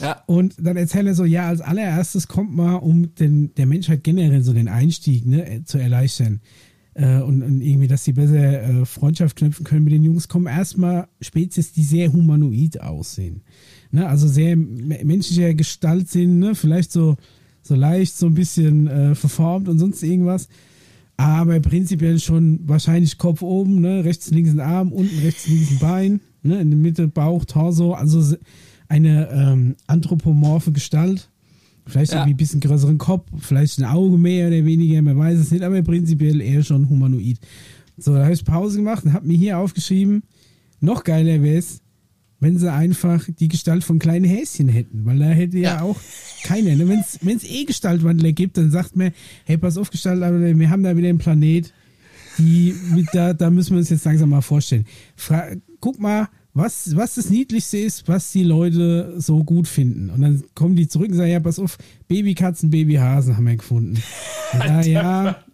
Ja. Und dann erzählt er so, ja, als allererstes kommt mal, um den, der Menschheit generell so den Einstieg ne, äh, zu erleichtern äh, und, und irgendwie, dass sie besser äh, Freundschaft knüpfen können mit den Jungs, kommen erstmal Spezies, die sehr humanoid aussehen. Ne, also sehr me- menschlicher Gestalt sind, ne, vielleicht so, so leicht, so ein bisschen äh, verformt und sonst irgendwas. Aber prinzipiell schon wahrscheinlich Kopf oben, ne, rechts, links ein Arm, unten rechts, links ein Bein, ne, in der Mitte Bauch, Torso, also eine ähm, anthropomorphe Gestalt. Vielleicht Ja. irgendwie ein bisschen größeren Kopf, vielleicht ein Auge mehr oder weniger, man weiß es nicht, aber prinzipiell eher schon humanoid. So, da habe ich Pause gemacht und habe mir hier aufgeschrieben, noch geiler wäre es, wenn sie einfach die Gestalt von kleinen Häschen hätten, weil da hätte ja, Ja. auch keiner. Ne? Wenn es eh Gestaltwandler gibt, dann sagt man, hey, pass auf, Gestaltwandler, wir haben da wieder einen Planet, die mit da, da müssen wir uns jetzt langsam mal vorstellen. Fra guck mal, was, was das Niedlichste ist, was die Leute so gut finden. Und dann kommen die zurück und sagen, ja, pass auf, Babykatzen, Babyhasen haben wir gefunden. [LAUGHS] Ja, ja.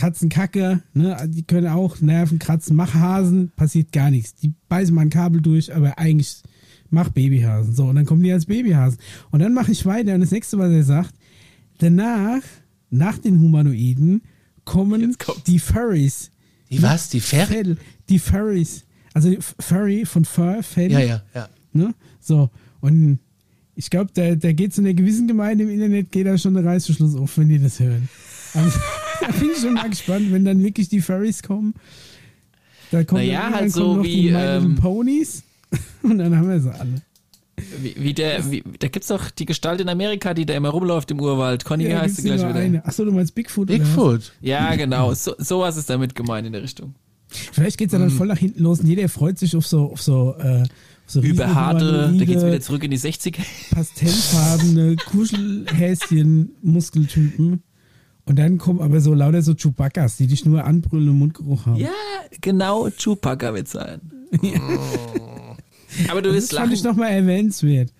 Katzenkacke, ne, die können auch Nerven kratzen. Mach Hasen, passiert gar nichts. Die beißen mal ein Kabel durch, aber eigentlich mach Babyhasen. So, und dann kommen die als Babyhasen. Und dann mache ich weiter und das nächste, was er sagt, danach, nach den Humanoiden, kommen die Furries. Die was? Die? Fell, die Furries. Also Furry von Fur, Fell. Ja, ja, ja. Ne? So, und ich glaube, da, da geht zu einer gewissen Gemeinde im Internet, geht da schon der Reißverschluss auf, wenn die das hören. Also, [LAUGHS] [LAUGHS] bin ich schon mal gespannt, wenn dann wirklich die Furries kommen. Da kommen, Naja, dann, halt dann so kommen noch wie, die ähm, Ponys [LAUGHS] und dann haben wir sie alle. Wie, wie der, wie, da gibt's doch die Gestalt in Amerika, die da immer rumläuft im Urwald. Conny, Ja, heißt sie gleich nur wieder? eine. Achso, du meinst Bigfoot? Bigfoot. Ja, genau. So, sowas ist damit gemeint in der Richtung. Vielleicht geht es ja Mhm. dann voll nach hinten los und jeder freut sich auf so, auf so, äh, so Überharte, da geht's wieder zurück in die 60er. pastellfarbene Kuschelhäschen-Muskeltypen. Und dann kommen aber so lauter so Chewbaccas, die dich nur anbrüllen und Mundgeruch haben. Ja, genau, Chewbacca wird sein. [LAUGHS] Aber du das wirst fand lachen. ich nochmal erwähnenswert.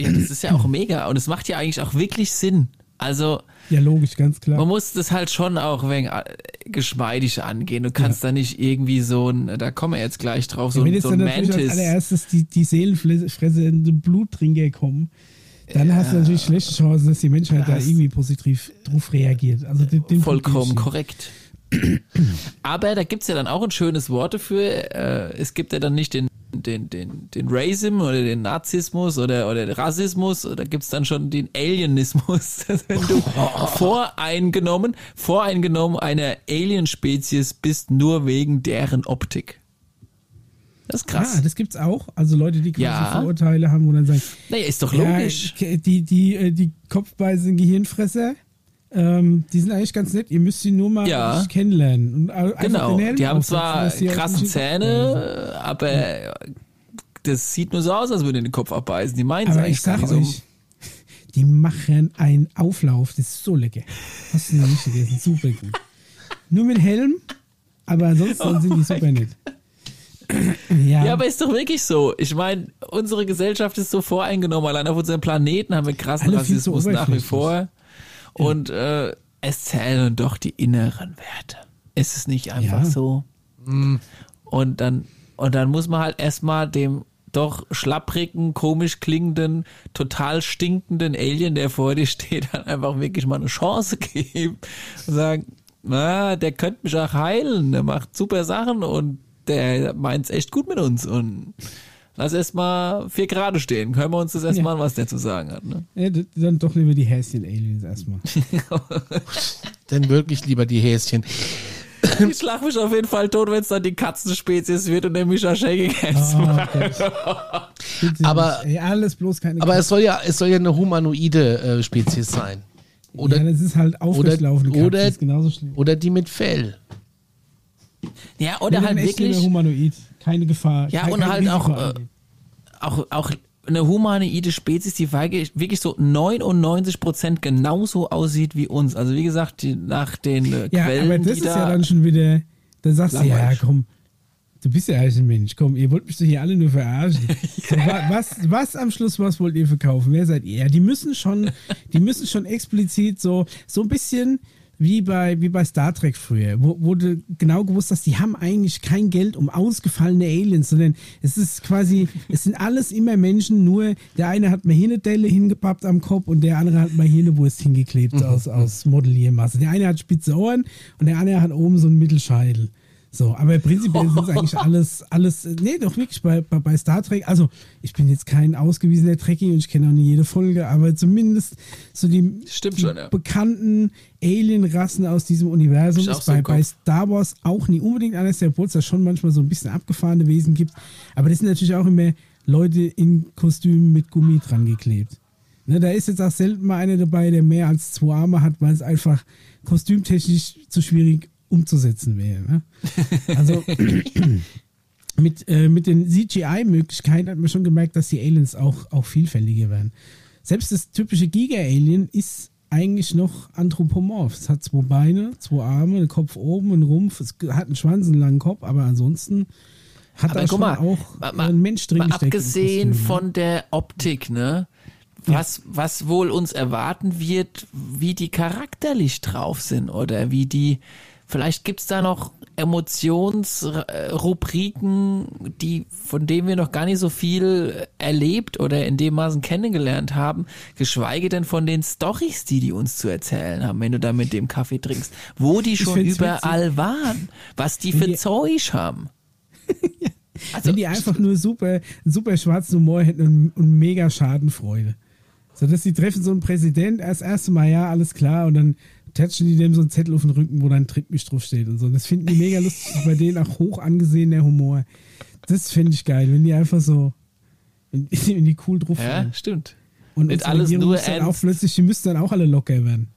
Ja, das ist ja auch mega und es macht ja eigentlich auch wirklich Sinn. Also, Ja, logisch, ganz klar. man muss das halt schon auch wenig äh, geschmeidig angehen. Du kannst da nicht irgendwie so ein, da kommen wir jetzt gleich drauf, so, Wenn ein- jetzt so dann ein natürlich als Mantis. allererstes die, die seelenfressende Bluttrinker kommen, dann hast du natürlich schlechte Chancen, dass die Menschheit da Das- irgendwie positiv drauf reagiert. Also den, den Vollkommen korrekt. Aber da gibt's ja dann auch ein schönes Wort dafür. Äh, es gibt ja dann nicht den, den, den, den Racism oder den Nazismus oder, oder den Rassismus, da gibt's dann schon den Alienismus. [LAUGHS] Wenn du [LAUGHS] voreingenommen, voreingenommen einer Alien-Spezies bist, nur wegen deren Optik. Das ist krass. Ja, das gibt's auch. Also Leute, die quasi Ja. Vorurteile haben und dann sagen, naja, ist doch ja, logisch. die, die, äh, die Kopfbeißen Gehirnfresser, ähm, die sind eigentlich ganz nett. Ihr müsst sie nur mal Ja. kennenlernen. Und Genau, die haben zwar krasse. Zähne, aber das sieht nur so aus, als würden die den Kopf abbeißen. Die meinen es eigentlich ich sag gar nicht euch, die machen einen Auflauf, das ist so lecker. Hast du noch nicht gegessen, super gut. Nur mit Helm, aber ansonsten sind die super nett. [CLEARS THROAT] Ja, Ja, aber ist doch wirklich so. Ich meine, unsere Gesellschaft ist so voreingenommen. Allein auf unserem Planeten haben wir krassen Alle Rassismus nach wie vor. Und äh, es zählen doch die inneren Werte. Ist es nicht einfach Ja. so? Und dann und dann muss man halt erstmal dem doch schlapprigen, komisch klingenden, total stinkenden Alien, der vor dir steht, [LAUGHS] dann einfach wirklich mal eine Chance geben und sagen, na, der könnte mich auch heilen, der macht super Sachen und der meint's echt gut mit uns und lass erstmal vier gerade stehen. Hören wir uns das erstmal Ja. an, was der zu sagen hat. Ne? Ja, dann doch lieber die Häschen-Aliens erstmal. [LAUGHS] Denn wirklich lieber die Häschen. [LAUGHS] Ich schlag mich auf jeden Fall tot, wenn es dann die Katzenspezies wird und der Mischa Shaking Hands Oh, Aber-. Ey, alles bloß keine Aber es soll ja, es soll ja eine humanoide äh, Spezies sein. Oder, ja, das ist halt Katze, oder- ist genauso schlimm. oder die mit Fell. Ja, oder halt dann wirklich Humanoid. Keine Gefahr. Ja, kein, und halt auch, äh, auch, auch eine humanoide Spezies, die wirklich so 99% genauso aussieht wie uns. Also wie gesagt, die, nach den äh, Ja, Quellen, aber das ist da... ja dann schon wieder, da sagst du, ja, komm, du bist ja eigentlich ein Mensch, komm, ihr wollt mich doch hier alle nur verarschen. [LAUGHS] so, wa- was, was am Schluss, was wollt ihr verkaufen? Wer seid ihr? Ja, die müssen schon, die müssen schon explizit so, so ein bisschen wie bei, wie bei Star Trek früher, wo, wo du genau gewusst hast, die haben eigentlich kein Geld um ausgefallene Aliens, sondern es ist quasi, [LAUGHS] es sind alles immer Menschen, nur der eine hat mal hier eine Delle hingepappt am Kopf und der andere hat mal hier eine Wurst hingeklebt aus, aus Modelliermasse. Der eine hat spitze Ohren und der andere hat oben so einen Mittelscheitel. So, aber prinzipiell sind es [LAUGHS] eigentlich alles, alles, nee, doch wirklich bei, bei, bei Star Trek. Also, ich bin jetzt kein ausgewiesener Trekkie und ich kenne auch nicht jede Folge, aber zumindest so die, die schon, ja. bekannten Alien-Rassen aus diesem Universum ist so bei, bei. Star Wars auch nie unbedingt der Obwohl es da schon manchmal so ein bisschen abgefahrene Wesen gibt. Aber das sind natürlich auch immer Leute in Kostümen mit Gummi dran geklebt. Ne, da ist jetzt auch selten mal einer dabei, der mehr als zwei Arme hat, weil es einfach kostümtechnisch zu schwierig umzusetzen wäre. Ne? [LAUGHS] Also mit, äh, mit den CGI-Möglichkeiten hat man schon gemerkt, dass die Aliens auch, auch vielfältiger werden. Selbst das typische Giga-Alien ist eigentlich noch anthropomorph. Es hat zwei Beine, zwei Arme, einen Kopf oben, einen Rumpf, es hat einen Schwanz, einen langen Kopf, aber ansonsten hat Aber da mal, auch mal- mal- ein Mensch drin Mal abgesehen ne? von der Optik, ne? Was, was wohl uns erwarten wird, wie die charakterlich drauf sind oder wie die, vielleicht gibt's da noch Emotionsrubriken, die, von denen wir noch gar nicht so viel erlebt oder in dem Maßen kennengelernt haben, geschweige denn von den Stories, die die uns zu erzählen haben, wenn du da mit dem Kaffee trinkst, wo die schon überall waren, was die für Zeug haben. [LAUGHS] Also, Wenn die einfach nur super, super schwarzen Humor hätten und, und mega Schadenfreude. So dass die treffen so einen Präsident, erst das erste Mal, ja, alles klar, und dann tatschen die dem so einen Zettel auf den Rücken, wo dann Tritt mich drauf steht und so. Das finden die mega lustig, Das bei denen auch hoch angesehener Humor. Das finde ich geil, wenn die einfach so, wenn, wenn die cool drauf ja, sind. stimmt. Und unsere alles Regierung nur dann auch plötzlich, die müssten dann auch alle locker werden.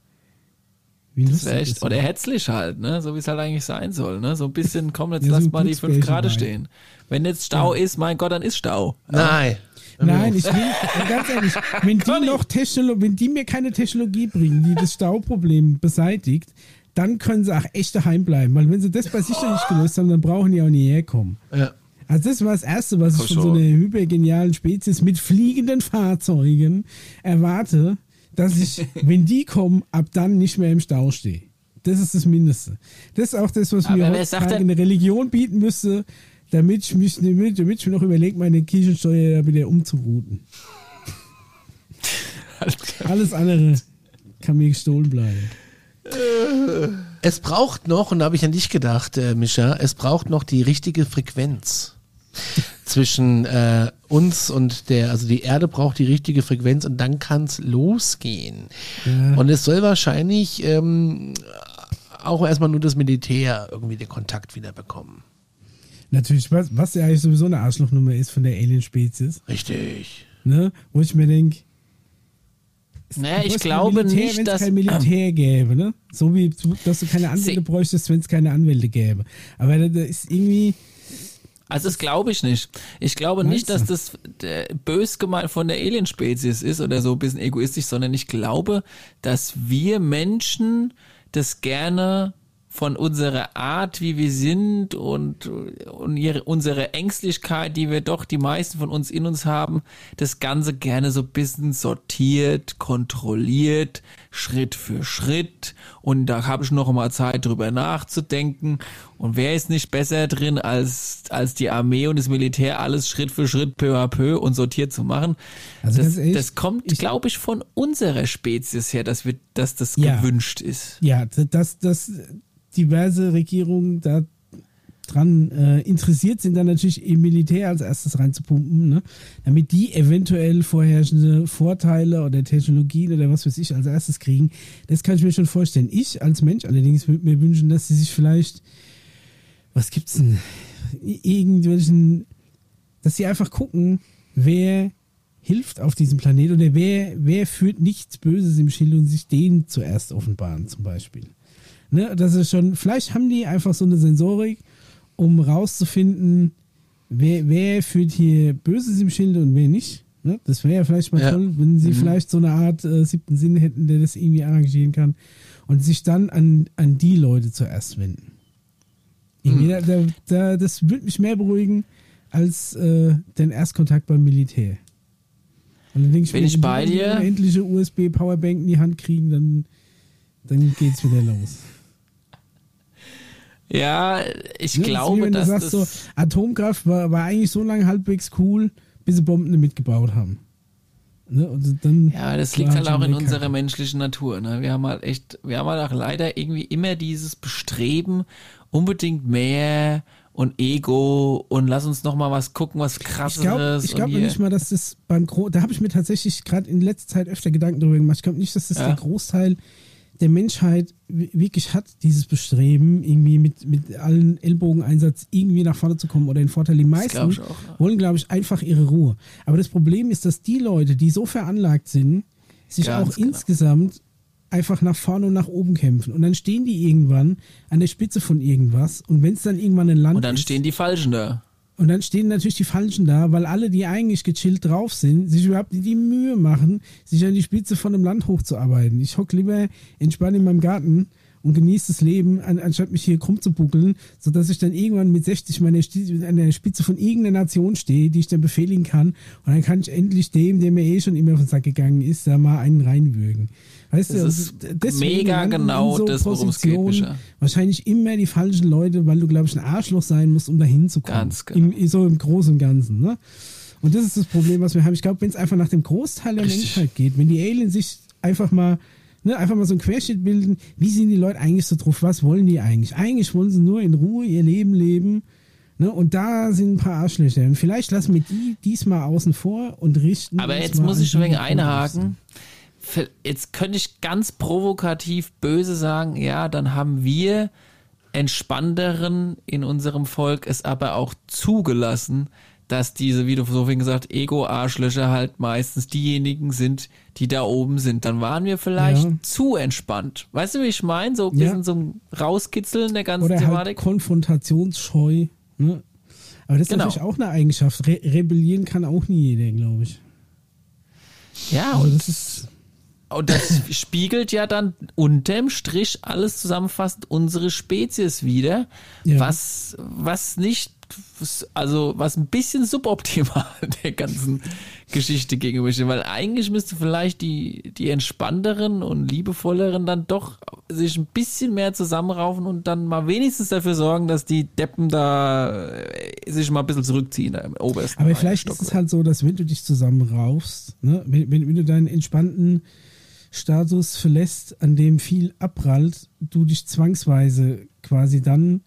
Wie Das lustig wär echt, ist oder das? herzlich halt, ne? So wie es halt eigentlich sein soll, ne? So ein bisschen, komm, jetzt Ja, so lass mal die fünf Grad stehen. Wenn jetzt Stau ist, mein Gott, dann ist Stau. Nein. Nein, ich will, äh, ganz ehrlich, wenn [LAUGHS] die noch Technologie, wenn die mir keine Technologie bringen, die das Stauproblem beseitigt, dann können sie auch echt daheim bleiben. Weil wenn sie das bei sich noch nicht gelöst haben, dann brauchen die auch nie herkommen. Ja. Also das war das Erste, was ich von so einer hypergenialen Spezies mit fliegenden Fahrzeugen erwarte, dass ich, [LAUGHS] wenn die kommen, ab dann nicht mehr im Stau stehe. Das ist das Mindeste. Das ist auch das, was Aber mir heutzutage eine Religion bieten müsste, damit ich, mich, damit, damit ich mir noch überlege, meine Kirchensteuer wieder umzurouten. Alles andere kann mir gestohlen bleiben. Es braucht noch, und da habe ich an dich gedacht, äh, Mischa, es braucht noch die richtige Frequenz zwischen äh, uns und der, also die Erde braucht die richtige Frequenz und dann kann es losgehen. Ja. Und es soll wahrscheinlich ähm, auch erstmal nur das Militär irgendwie den Kontakt wieder bekommen. Natürlich, was, was ja eigentlich sowieso eine Arschlochnummer ist von der Alien-Spezies, Richtig. ne? wo ich mir denke, Naja, ich glaube Militär, nicht, wenn es dass. kein Militär gäbe, ne? So wie, du- dass du keine Anwälte Sie- bräuchtest, wenn es keine Anwälte gäbe. Aber da, da ist irgendwie, Also das glaube ich nicht. Ich glaube nicht, dass das äh, bös gemeint von der Alien-Spezies ist oder so ein bisschen egoistisch, sondern ich glaube, dass wir Menschen das gerne von unserer Art, wie wir sind und, und ihre, unsere Ängstlichkeit, die wir doch die meisten von uns in uns haben, das Ganze gerne so ein bisschen sortiert, kontrolliert, Schritt für Schritt. Und da habe ich noch mal Zeit drüber nachzudenken. Und wer ist nicht besser drin als, als die Armee und das Militär, alles Schritt für Schritt, peu à peu und sortiert zu machen? Also das, ehrlich, das kommt, glaube ich, von unserer Spezies her, dass wir, dass das ja, gewünscht ist. Ja, das, das, diverse Regierungen da dran äh, interessiert sind, dann natürlich im Militär als erstes reinzupumpen, ne? damit die eventuell vorherrschende Vorteile oder Technologien oder was weiß ich als erstes kriegen. Das kann ich mir schon vorstellen. Ich als Mensch allerdings würde mir wünschen, dass sie sich vielleicht, was gibt's denn, irgendwelchen, dass sie einfach gucken, wer hilft auf diesem Planeten oder wer, wer führt nichts Böses im Schild und sich den zuerst offenbaren zum Beispiel. Ne, das ist schon, vielleicht haben die einfach so eine Sensorik, um rauszufinden, wer, wer führt hier Böses im Schilde und wer nicht. Ne? Das wäre ja vielleicht mal ja. toll, wenn sie mhm. vielleicht so eine Art äh, siebten Sinn hätten, der das irgendwie arrangieren kann und sich dann an, an die Leute zuerst wenden. Mhm. Da, da, da, das würde mich mehr beruhigen als äh, den Erstkontakt beim Militär. Und dann denke ich, wenn ich bei dir endliche USB-Powerbank in die Hand kriegen, dann, dann es wieder los. Ja, ich ne, glaube, wie, dass du sagst, das so, Atomkraft war, war eigentlich so lange halbwegs cool, bis sie Bomben mitgebaut haben. Ne? Dann ja, das liegt halt auch in unserer menschlichen Natur. Ne? Wir haben halt echt, wir haben halt auch leider irgendwie immer dieses Bestreben, unbedingt mehr und Ego und lass uns noch mal was gucken, was krasseres. Ich glaube glaub nicht mal, dass das beim Gro da habe ich mir tatsächlich gerade in letzter Zeit öfter Gedanken darüber gemacht. Ich glaube nicht, dass das ja. der Großteil der Menschheit wirklich hat, dieses Bestreben, irgendwie mit, mit allen Ellbogeneinsatz irgendwie nach vorne zu kommen oder den Vorteil. Die meisten glaub auch, ja. wollen, glaube ich, einfach ihre Ruhe. Aber das Problem ist, dass die Leute, die so veranlagt sind, sich Ganz auch genau. insgesamt einfach nach vorne und nach oben kämpfen. Und dann stehen die irgendwann an der Spitze von irgendwas. Und wenn es dann irgendwann ein Land Und dann ist, stehen die Falschen da. Und dann stehen natürlich die Falschen da, weil alle, die eigentlich gechillt drauf sind, sich überhaupt nicht die Mühe machen, sich an die Spitze von einem Land hochzuarbeiten. Ich hock lieber entspannt in meinem Garten und genieße das Leben, an, anstatt mich hier krumm zu buckeln, sodass ich dann irgendwann mit 60 meine, an der Spitze von irgendeiner Nation stehe, die ich dann befehligen kann. Und dann kann ich endlich dem, der mir eh schon immer auf den Sack gegangen ist, da mal einen reinwürgen. Weißt das du, ist mega genau so das, worum es geht, Micha. Wahrscheinlich immer die falschen Leute, weil du, glaube ich, ein Arschloch sein musst, um da hinzukommen. Ganz genau. Im, so im Großen und Ganzen, ne? Und das ist das Problem, was wir haben. Ich glaube, wenn es einfach nach dem Großteil der Richtig. Menschheit geht, wenn die Aliens sich einfach mal, ne, einfach mal so ein Querschnitt bilden, wie sind die Leute eigentlich so drauf? Was wollen die eigentlich? Eigentlich wollen sie nur in Ruhe ihr Leben leben. Ne, und da sind ein paar Arschlöcher. Und vielleicht lassen wir die diesmal außen vor und richten. Aber jetzt muss ich schon wegen einhaken jetzt könnte ich ganz provokativ böse sagen, ja, dann haben wir Entspannteren in unserem Volk es aber auch zugelassen, dass diese, wie du so viel gesagt, Ego-Arschlöcher halt meistens diejenigen sind, die da oben sind. Dann waren wir vielleicht ja. zu entspannt. Weißt du, wie ich meine? So ein bisschen ja. so ein Rauskitzeln der ganzen Oder halt Thematik. Halt konfrontationsscheu. Ne? Aber das ist genau. natürlich auch eine Eigenschaft. Re rebellieren kann auch nie jeder, glaube ich. Ja, also und das ist und das [LAUGHS] spiegelt ja dann unterm Strich alles zusammenfassend unsere Spezies wieder, ja. was, was nicht, also was ein bisschen suboptimal [LAUGHS] der ganzen Geschichte gegenübersteht, weil eigentlich müsste vielleicht die, die entspannteren und liebevolleren dann doch sich ein bisschen mehr zusammenraufen und dann mal wenigstens dafür sorgen, dass die Deppen da äh, sich mal ein bisschen zurückziehen im obersten Aber vielleicht Stock ist es halt so, dass wenn du dich zusammenraufst, ne, wenn, wenn, wenn du deinen entspannten Status verlässt, an dem viel abprallt, du dich zwangsweise quasi dann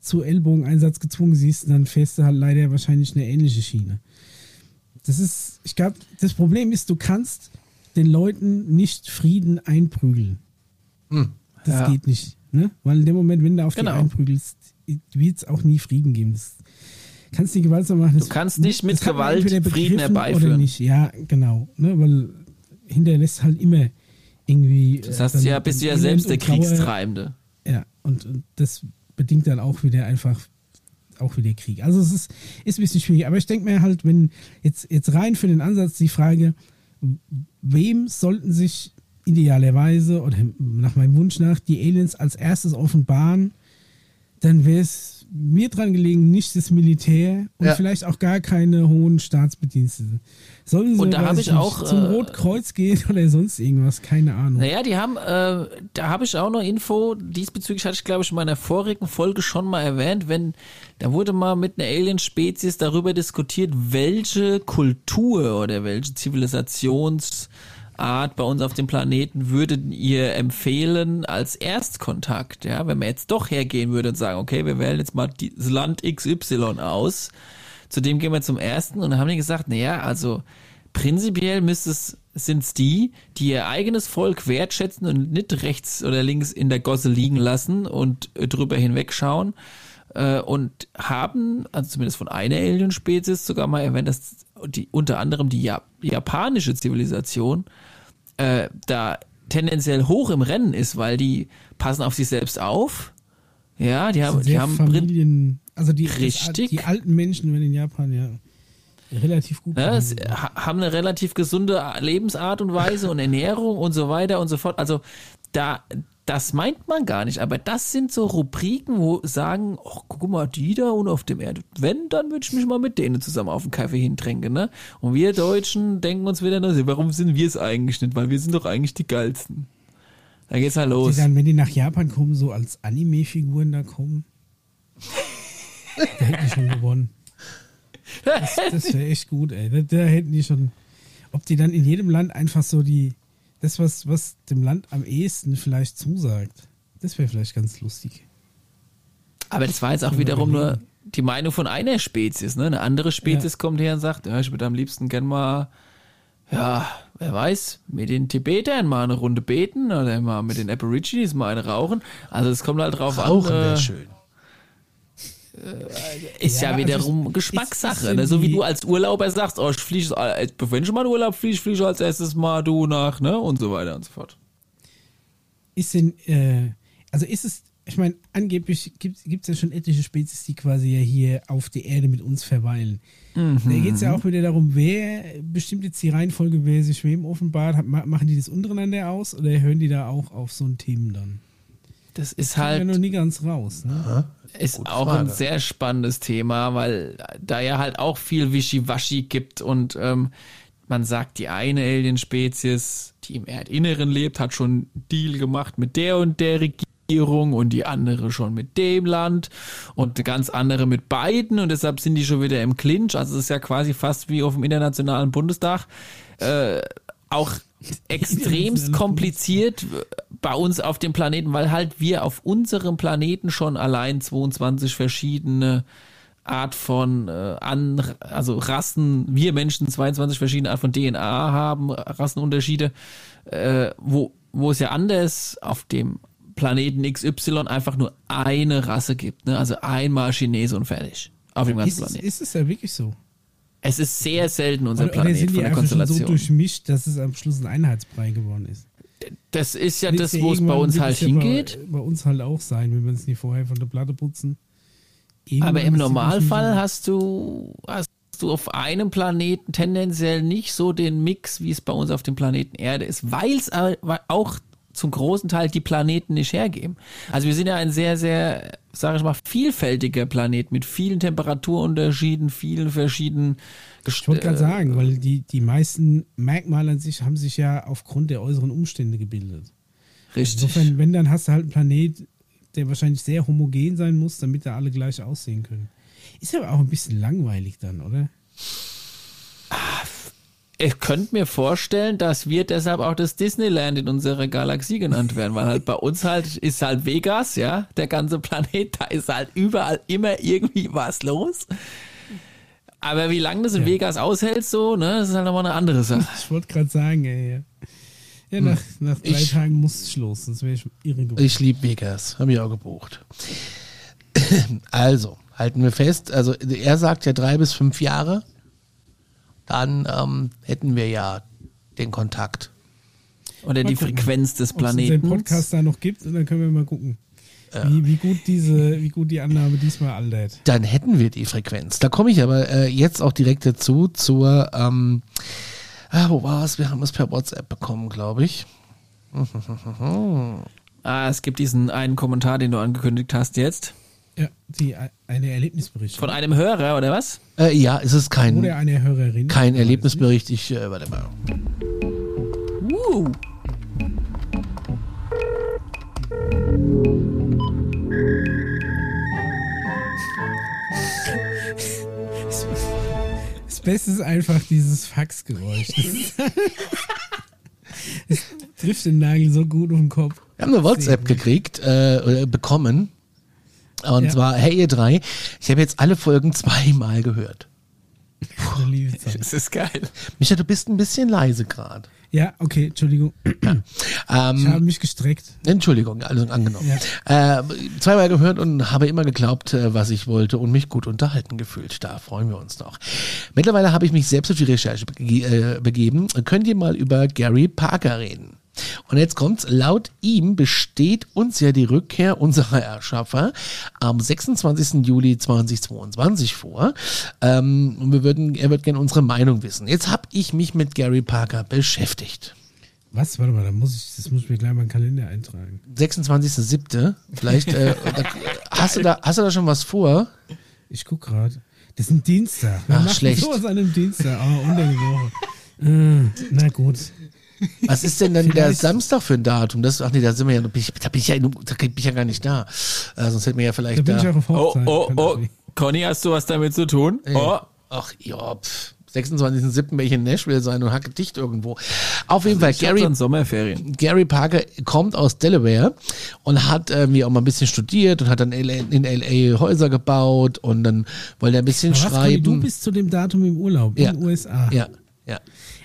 zu Ellbogeneinsatz gezwungen siehst, dann fährst du halt leider wahrscheinlich eine ähnliche Schiene. Das ist, ich glaube, das Problem ist, du kannst den Leuten nicht Frieden einprügeln. Hm, das ja. geht nicht. Ne? Weil in dem Moment, wenn du auf genau. die einprügelst, wird es auch nie Frieden geben. Das kannst nicht gewaltsam machen. Du kannst nicht mit Gewalt Frieden herbeiführen. Oder nicht. Ja, genau. Ne? Weil hinterlässt halt immer irgendwie. Das heißt, ja, bist du ja selbst der Kriegstreibende. Ja, und, und das bedingt dann auch wieder einfach auch wieder Krieg. Also es ist, ist ein bisschen schwierig. Aber ich denke mir halt, wenn jetzt, jetzt rein für den Ansatz die Frage, wem sollten sich idealerweise oder nach meinem Wunsch nach die Aliens als erstes offenbaren, dann wäre es mir dran gelegen, nicht das Militär und Ja. vielleicht auch gar keine hohen Staatsbedienstete. Sollen sie Und da ich auch, zum äh, Rotkreuz gehen [LAUGHS] oder sonst irgendwas, keine Ahnung. Naja, die haben, äh, da habe ich auch noch Info, diesbezüglich hatte ich glaube ich in meiner vorigen Folge schon mal erwähnt, wenn, da wurde mal mit einer Alien-Spezies darüber diskutiert, welche Kultur oder welche Zivilisationsart bei uns auf dem Planeten würdet ihr empfehlen als Erstkontakt, ja, wenn man jetzt doch hergehen würde und sagen, okay, wir wählen jetzt mal das Land XY aus, Zudem gehen wir zum ersten und haben die gesagt, naja, also prinzipiell müsste es, sind's die, die ihr eigenes Volk wertschätzen und nicht rechts oder links in der Gosse liegen lassen und äh, drüber hinwegschauen. Äh, und haben, also zumindest von einer Alien-Spezies sogar mal erwähnt, dass die, unter anderem die, ja die japanische Zivilisation äh, da tendenziell hoch im Rennen ist, weil die passen auf sich selbst auf. Ja, die haben, die haben Familien, also die, Richtig. Die alten Menschen in Japan ja relativ gut. Ja, ha- haben eine relativ gesunde Lebensart und Weise und Ernährung und so weiter und so fort. Also da, das meint man gar nicht, aber das sind so Rubriken, wo sagen, ach, guck mal, die da und auf dem Erde. Wenn, dann würde ich mich mal mit denen zusammen auf einen Kaffee hintränken, ne? Und wir Deutschen denken uns wieder, na, warum sind wir es eigentlich nicht? Weil wir sind doch eigentlich die geilsten. Da geht's halt die los. dann, wenn die nach Japan kommen, so als Anime-Figuren da kommen. da hätten die schon gewonnen. Das, das wäre echt gut, ey. Da, da hätten die schon. Ob die dann in jedem Land einfach so die. Das, was, was dem Land am ehesten vielleicht zusagt. Das wäre vielleicht ganz lustig. Aber das war jetzt auch wiederum nur die Meinung von einer Spezies. Ne? Eine andere Spezies kommt her und sagt, ja, ich würde am liebsten gern mal, ja, wer weiß, mit den Tibetern mal eine Runde beten oder mal mit den Aborigines mal eine rauchen. Also es kommt halt drauf Rauchen an. wäre Äh, schön. Ist ja, Ja, wiederum also Geschmackssache. ist- ist Ne? So wie du als Urlauber sagst, oh, ich fliege, äh, wenn ich mal in Urlaub fliege, fliege ich als erstes mal du nach, ne? Und so weiter und so fort. Ist denn, äh, also ist es, ich meine, angeblich gibt es ja schon etliche Spezies, die quasi ja hier auf der Erde mit uns verweilen. Da geht es ja auch wieder darum, wer bestimmt jetzt die Reihenfolge, wer sich wem offenbart, hat, ma- machen die das untereinander aus oder hören die da auch auf so ein Themen dann? Das ist ja halt. noch nie ganz raus. Ne? Ist auch Frage. ein sehr spannendes Thema, weil da ja halt auch viel Wischiwaschi gibt und ähm, man sagt, die eine Alien-Spezies, die im Erdinneren lebt, hat schon einen Deal gemacht mit der und der Regierung und die andere schon mit dem Land und eine ganz andere mit beiden und deshalb sind die schon wieder im Clinch. Also es ist ja quasi fast wie auf dem Internationalen Bundestag. Äh, auch extremst [LAUGHS] kompliziert bei uns auf dem Planeten, weil halt wir auf unserem Planeten schon allein 22 verschiedene Art von äh, an, also Rassen, wir Menschen 22 verschiedene Art von DNA haben, Rassenunterschiede, äh, wo, wo es ja anders auf dem Planeten XY einfach nur eine Rasse gibt, ne? also einmal Chinese und fertig. Auf dem ganzen Ist, es- Planeten. ist es ja wirklich so? Es ist sehr selten unser Oder, oder Planet sind von die der einfach schon so Konstellation. durchmischt, dass es am Schluss ein Einheitsbrei geworden ist? das ist ja das, ja wo es bei uns halt es ja hingeht. Bei, bei uns halt auch sein, wenn wir es nicht vorher von der Platte putzen. Aber Irgendwann im ist die Normalfall hast du, hast du auf einem Planeten tendenziell nicht so den Mix, wie es bei uns auf dem Planeten Erde ist, weil es auch zum großen Teil die Planeten nicht hergeben. Also wir sind ja ein sehr, sehr, sage ich mal, vielfältiger Planet mit vielen Temperaturunterschieden, vielen verschiedenen Ich wollte gerade sagen, weil die, die meisten Merkmale an sich haben sich ja aufgrund der äußeren Umstände gebildet. Richtig. Insofern, wenn, dann hast du halt einen Planet, der wahrscheinlich sehr homogen sein muss, damit da alle gleich aussehen können. Ist aber auch ein bisschen langweilig dann, oder? Ich könnte mir vorstellen, dass wir deshalb auch das Disneyland in unserer Galaxie genannt werden, weil halt bei uns halt ist halt Vegas, ja, der ganze Planet, da ist halt überall immer irgendwie was los. Aber wie lange das in Ja. Vegas aushält, so, ne, das ist halt nochmal eine andere Sache. Ich wollte gerade sagen, ey. Ja, ja nach, nach drei Ich- Tagen muss es los, sonst wäre ich irre geworden. Ich liebe Vegas, habe ich auch gebucht. [CLEARS THROAT] Also, halten wir fest, also er sagt ja drei bis fünf Jahre, dann ähm, hätten wir ja den Kontakt. Oder die Frequenz des Ob es den Planeten. Podcast da noch gibt und dann können wir mal gucken, wie, wie, gut diese, wie gut die Annahme diesmal altert. Dann hätten wir die Frequenz. Da komme ich aber äh, jetzt auch direkt dazu zur, ähm, ah, wo war es? Wir haben es per WhatsApp bekommen, glaube ich. ah, es gibt diesen einen Kommentar, den du angekündigt hast jetzt. Ja, die, eine Erlebnisbericht. Von einem Hörer, oder was? Äh, ja, es ist kein, Oder eine Hörerin. kein Erlebnisbericht. Ich, äh, warte mal. Uh. Das Beste ist einfach dieses Faxgeräusch. [LAUGHS] [LAUGHS] Das trifft den Nagel so gut auf den Kopf. Wir haben eine WhatsApp gekriegt, äh, oder bekommen. Und Ja. zwar, hey ihr drei, ich habe jetzt alle Folgen [LAUGHS] zweimal gehört. Das ist geil. Micha, du bist ein bisschen leise gerade. Ja, okay, Entschuldigung. [CLEARS THROAT] Ich Ähm, habe mich gestreckt. Entschuldigung, also angenommen. Äh, zweimal gehört und habe immer geglaubt, äh, was ich wollte und mich gut unterhalten gefühlt. Da freuen wir uns noch. Mittlerweile habe ich mich selbst auf die Recherche äh, begeben. Könnt ihr mal über Gary Parker reden? Und jetzt kommt's. Laut ihm besteht uns ja die Rückkehr unserer Erschaffer am 26. Juli 2022 vor. Ähm, und wir würden, er wird gerne unsere Meinung wissen. Jetzt habe ich mich mit Gary Parker beschäftigt. Was? Warte mal, da muss ich, das muss ich mir gleich mal in den Kalender eintragen. 26.07. Vielleicht äh, [LAUGHS] da, hast, du da, hast du da schon was vor? Ich guck gerade. Das ist ein Dienstag. Ach, schlecht. sowas an einem Dienstag? Oh, unter die Woche. Äh, na gut. Was ist denn dann der Samstag für ein Datum? Das, ach nee, da sind wir ja, noch- bin ich, da bin ich ja, da bin ich ja gar nicht da. Äh, sonst hätten wir ja Da vielleicht bin da. ich auch auf Oh, Hochzeit. oh, oh. Conny, hast du was damit zu tun? Oh. Ach ja, pff, 26.07. werde ich in Nashville sein und hacke dicht irgendwo. Auf jeden Fall, Ich hab Gary, Sommerferien. Gary Parker kommt aus Delaware und hat irgendwie auch mal ein bisschen studiert und hat dann LA in LA Häuser gebaut und dann wollte er ein bisschen Aber was, Conny, schreiben. du bist zu dem Datum im Urlaub Ja. in den USA. ja, ja.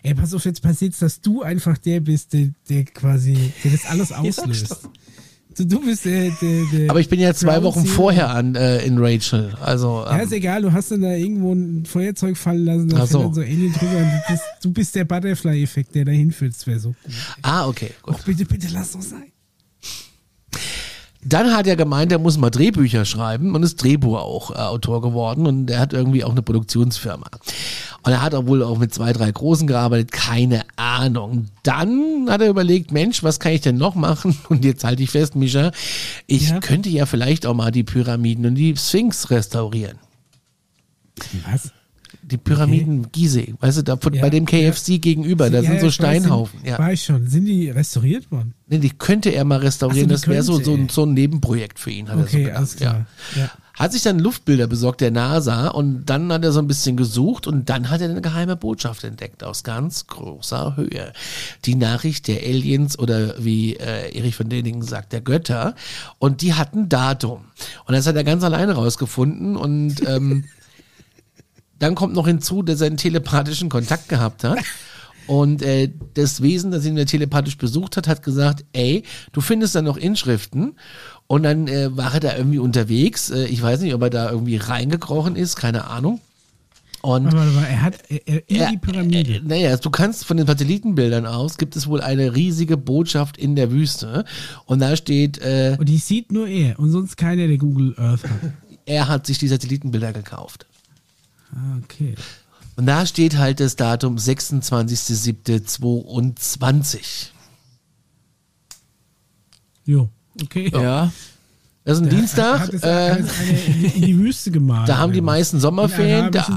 Ey, pass auf, jetzt passiert's, dass du einfach der bist, der, der quasi, der das alles [LAUGHS] auslöst. Du, du bist der, der, der Aber ich bin ja zwei Wochen Zero. vorher an äh, in Rachel. Also Ja, ähm, ist egal, du hast dann da irgendwo ein Feuerzeug fallen lassen, da so. dann so Alien drüber und du bist, du bist der Butterfly-Effekt, der da hinführt. Das wäre so gut. ah okay, gut. Och, bitte, bitte, lass doch sein. Dann hat er gemeint, er muss mal Drehbücher schreiben und ist Drehbuchautor geworden und er hat irgendwie auch eine Produktionsfirma. Und er hat auch wohl auch mit zwei, drei Großen gearbeitet, keine Ahnung. Dann hat er überlegt, Mensch, was kann ich denn noch machen? [LAUGHS] Und jetzt halte ich fest, Mischa, ich Ja. könnte ja vielleicht auch mal die Pyramiden und die Sphinx restaurieren. Was? Die Pyramiden Gizeh, weißt du, da von, Ja, bei dem KFC gegenüber, da Ja, sind ja, so ich weiß, Steinhaufen. sind- Ja. War ich schon. Sind die restauriert worden? Nee, die könnte er mal restaurieren, so, das wäre so, so, ein, so ein Nebenprojekt für ihn, hat er so Okay, gedacht. klar. Ja. Ja. Hat sich dann Luftbilder besorgt der NASA und dann hat er so ein bisschen gesucht und dann hat er eine geheime Botschaft entdeckt aus ganz großer Höhe. Die Nachricht der Aliens oder wie äh, Erich von Däningen sagt, der Götter. Und die hatten Datum. Und das hat er ganz alleine rausgefunden und ähm, [LAUGHS] dann kommt noch hinzu, dass er einen telepathischen Kontakt gehabt hat. Und äh, das Wesen, das ihn telepathisch besucht hat, hat gesagt, ey, du findest da noch Inschriften. Und dann äh, war er da irgendwie unterwegs. Äh, ich weiß nicht, ob er da irgendwie reingekrochen ist, keine Ahnung. Und Aber, aber er hat er, in die Pyramide. Äh, naja, du kannst von den Satellitenbildern aus, gibt es wohl eine riesige Botschaft in der Wüste. Und da steht, äh, und die sieht nur er und sonst keiner, der Google Earth hat. [LAUGHS] er hat sich die Satellitenbilder gekauft. Ah, okay. Und da steht halt das Datum 26.07.22. Jo, okay. Ja. Das ist ein Hat Dienstag. es Äh, alles eine in, die- Wüste gemalt. [LAUGHS] da haben die meisten Sommerferien. Der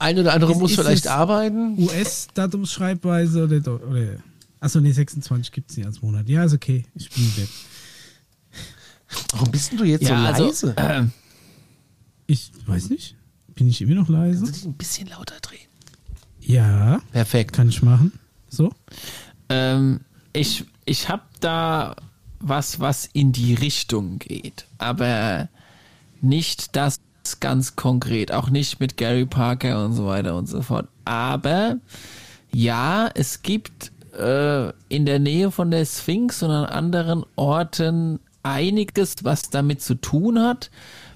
ein oder andere Ist- muss ist vielleicht es- arbeiten. US-Datumsschreibweise oder, oder Achso, nee, 26 gibt es nicht als Monat. Ja, ist okay. Ich bin weg. Warum bist denn du jetzt Ja, so also, leise? äh, Ich weiß nicht. Bin ich immer noch leise? Kannst du dich ein bisschen lauter drehen? Ja, Perfekt. kann ich machen. So? ähm, ich ich habe da was, was in die Richtung geht, aber nicht das ganz konkret, auch nicht mit Gary Parker und so weiter und so fort. Aber ja, es gibt äh, in der Nähe von der Sphinx und an anderen Orten einiges, was damit zu tun hat,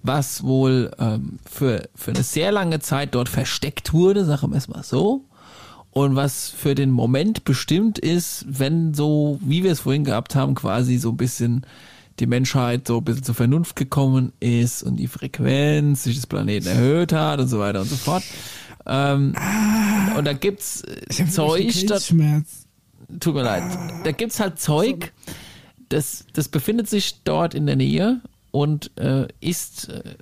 was wohl ähm, für, für eine sehr lange Zeit dort versteckt wurde, sagen wir es mal so. Und was für den Moment bestimmt ist, wenn so, wie wir es vorhin gehabt haben, quasi so ein bisschen die Menschheit so ein bisschen zur Vernunft gekommen ist und die Frequenz sich des Planeten erhöht hat und so weiter und so fort. Ähm, und da gibt's äh, Zeug, da, Schmerz. tut mir leid. Da gibt's halt Zeug, das, das befindet sich dort in der Nähe und äh, ist, äh,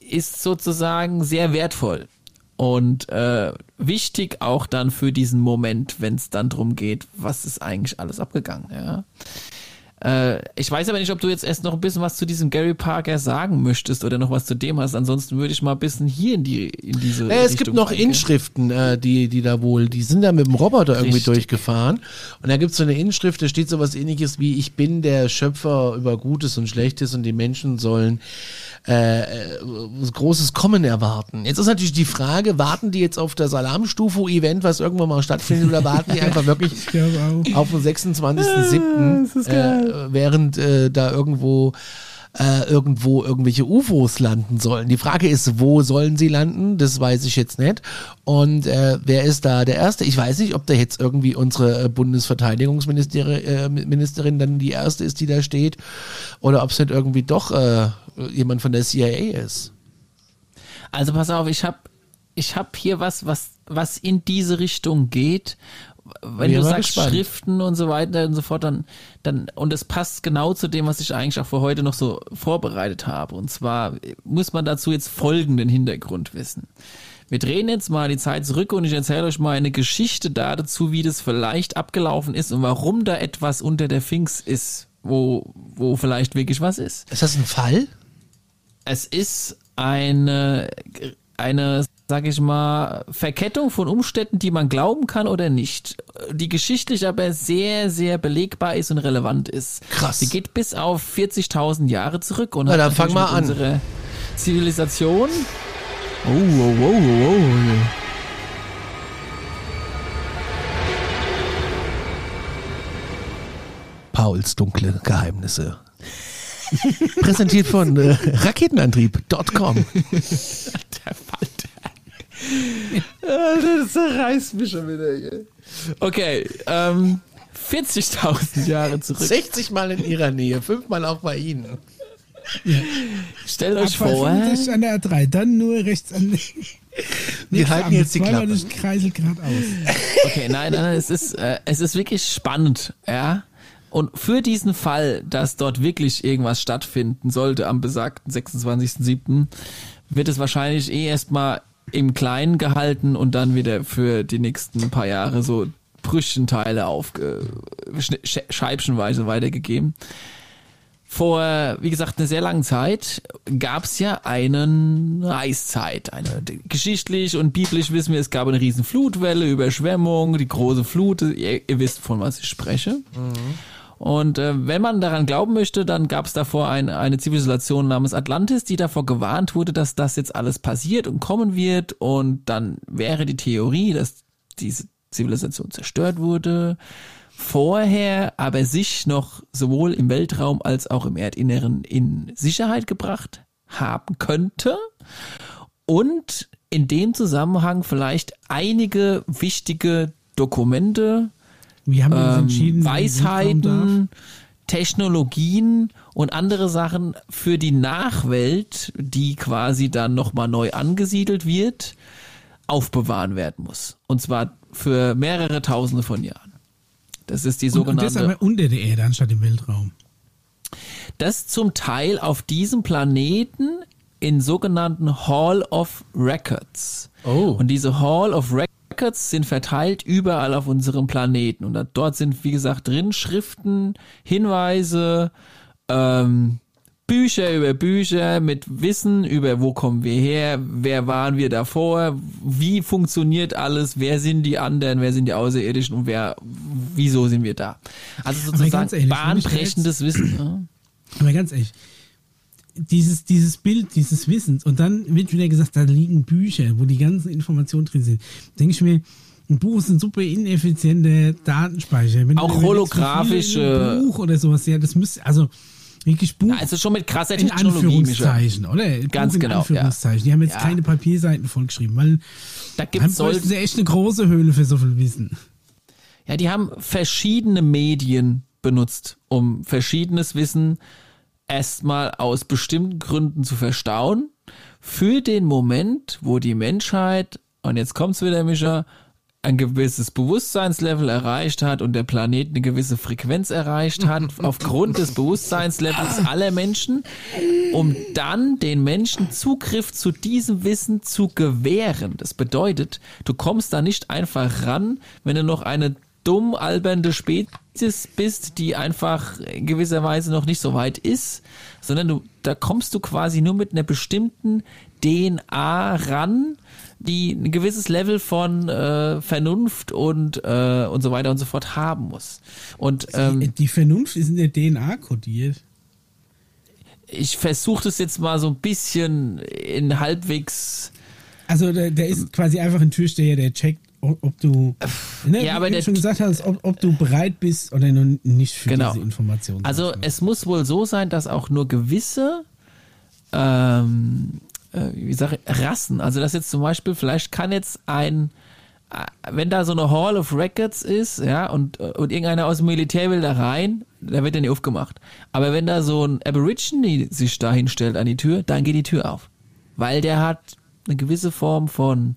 ist sozusagen sehr wertvoll. Und äh, wichtig auch dann für diesen Moment, wenn es dann drum geht, was ist eigentlich alles abgegangen, ja. Äh, ich weiß aber nicht, ob du jetzt erst noch ein bisschen was zu diesem Gary Parker sagen möchtest oder noch was zu dem hast. Ansonsten würde ich mal ein bisschen hier in die in diese. Naja, es gibt noch reingehen. Inschriften, äh, die die da wohl, die sind da mit dem Roboter irgendwie Richtig. durchgefahren. Und da gibt es so eine Inschrift, da steht so was ähnliches wie ich bin der Schöpfer über Gutes und Schlechtes und die Menschen sollen äh, äh, großes Kommen erwarten. Jetzt ist natürlich die Frage, warten die jetzt auf das Alarmstufe-Event, was irgendwann mal stattfindet, oder warten die einfach wirklich [LAUGHS] auf den 26.07., äh, während äh, da irgendwo äh, irgendwo irgendwelche UFOs landen sollen. Die Frage ist, wo sollen sie landen? Das weiß ich jetzt nicht. Und äh, wer ist da der Erste? Ich weiß nicht, ob da jetzt irgendwie unsere äh, Bundesverteidigungsministerin äh, dann die Erste ist, die da steht, oder ob es nicht irgendwie doch äh, jemand von der CIA ist. Also pass auf, ich habe ich hab hier was, was, was in diese Richtung geht wenn du sagst gespannt. Schriften und so weiter und so fort, dann, dann, und es passt genau zu dem, was ich eigentlich auch für heute noch so vorbereitet habe. Und zwar muss man dazu jetzt folgenden Hintergrund wissen. Wir drehen jetzt mal die Zeit zurück und ich erzähle euch mal eine Geschichte dazu, wie das vielleicht abgelaufen ist und warum da etwas unter der Finks ist, wo, wo vielleicht wirklich was ist. Ist das ein Fall? Es ist eine, eine sag ich mal, Verkettung von Umständen, die man glauben kann oder nicht, die geschichtlich aber sehr, sehr belegbar ist und relevant ist. Krass. Die geht bis auf 40.000 Jahre zurück und Na, hat dann fang mal an. unsere Zivilisation. Oh, oh, oh, oh, oh. Pauls dunkle Geheimnisse. [LAUGHS] Präsentiert von äh, Raketenantrieb.com. Der Falter. Das zerreißt mich schon wieder hier. Okay, ähm, 40.000 Jahre zurück. 60 Mal in ihrer Nähe, fünfmal auch bei Ihnen. Ja. Stellt euch vor. an der A3, dann nur rechts an. Wir halten jetzt die Klappe. Ich kreisel gerade aus. Okay, nein, nein, es ist, äh, es ist wirklich spannend, ja. Und für diesen Fall, dass dort wirklich irgendwas stattfinden sollte am besagten 26.07., wird es wahrscheinlich eh erstmal im Kleinen gehalten und dann wieder für die nächsten paar Jahre so Brüschenteile auf scheibchenweise weitergegeben. Vor, wie gesagt, einer sehr langen Zeit gab es ja eine Eiszeit. Eine, geschichtlich und biblisch wissen wir, es gab eine riesen Flutwelle, Überschwemmung, die große Flut. Ihr, ihr wisst, von was ich spreche. Mhm. Und äh, wenn man daran glauben möchte, dann gab es davor ein, eine Zivilisation namens Atlantis, die davor gewarnt wurde, dass das jetzt alles passiert und kommen wird. Und dann wäre die Theorie, dass diese Zivilisation zerstört wurde, vorher aber sich noch sowohl im Weltraum als auch im Erdinneren in Sicherheit gebracht haben könnte. Und in dem Zusammenhang vielleicht einige wichtige Dokumente wir haben uns ähm, entschieden, Weisheiten, Technologien und andere Sachen für die Nachwelt, die quasi dann nochmal neu angesiedelt wird, aufbewahren werden muss. Und zwar für mehrere Tausende von Jahren. Das ist die sogenannte. Und, und das aber unter der Erde anstatt im Weltraum. Das zum Teil auf diesem Planeten in sogenannten Hall of Records. Oh. Und diese Hall of Records Records sind verteilt überall auf unserem Planeten. Und dort sind, wie gesagt, drin Schriften, Hinweise, ähm, Bücher über Bücher mit Wissen über wo kommen wir her, wer waren wir davor, wie funktioniert alles, wer sind die anderen, wer sind die Außerirdischen und wer, wieso sind wir da. Also sozusagen ehrlich, bahnbrechendes Wissen. Aber ganz ehrlich, dieses, dieses Bild, dieses Wissens und dann wird wieder gesagt, da liegen Bücher, wo die ganzen Informationen drin sind. Denke ich mir, ein Buch ist ein super ineffizienter Datenspeicher. Wenn auch holographische Buch oder sowas, ja, das müsste, also wirklich Buch. Also schon mit krasser in Anführungszeichen, oder? Ganz Buch genau. Anführungszeichen. Ja. Die haben jetzt ja. keine Papierseiten vollgeschrieben, weil da gibt's sie echt eine große Höhle für so viel Wissen. Ja, die haben verschiedene Medien benutzt, um verschiedenes Wissen erstmal aus bestimmten Gründen zu verstauen, für den Moment, wo die Menschheit, und jetzt kommt's wieder, Mischa, ein gewisses Bewusstseinslevel erreicht hat und der Planet eine gewisse Frequenz erreicht hat, [LAUGHS] aufgrund des Bewusstseinslevels [LAUGHS] aller Menschen, um dann den Menschen Zugriff zu diesem Wissen zu gewähren. Das bedeutet, du kommst da nicht einfach ran, wenn du noch eine dumm albernde Spezies bist, die einfach in gewisser Weise noch nicht so weit ist, sondern du, da kommst du quasi nur mit einer bestimmten DNA ran, die ein gewisses Level von äh, Vernunft und äh, und so weiter und so fort haben muss. Und ähm, die, die Vernunft ist in der DNA kodiert. ich versuche das jetzt mal so ein bisschen in halbwegs Also der, der ist quasi einfach ein Türsteher, der checkt, ob, ob du, ne, Ja, aber du der- schon gesagt hast, ob, ob du bereit bist oder nicht für Genau. diese Information. Also es muss wohl so sein, dass auch nur gewisse, ähm, äh, wie sage ich, Rassen, also dass jetzt zum Beispiel, vielleicht kann jetzt ein, äh, wenn da so eine Hall of Records ist, ja, und, äh, und irgendeiner aus dem Militär will da rein, da wird der nicht aufgemacht. Aber wenn da so ein Aborigine sich da hinstellt an die Tür, dann geht die Tür auf. Weil der hat eine gewisse Form von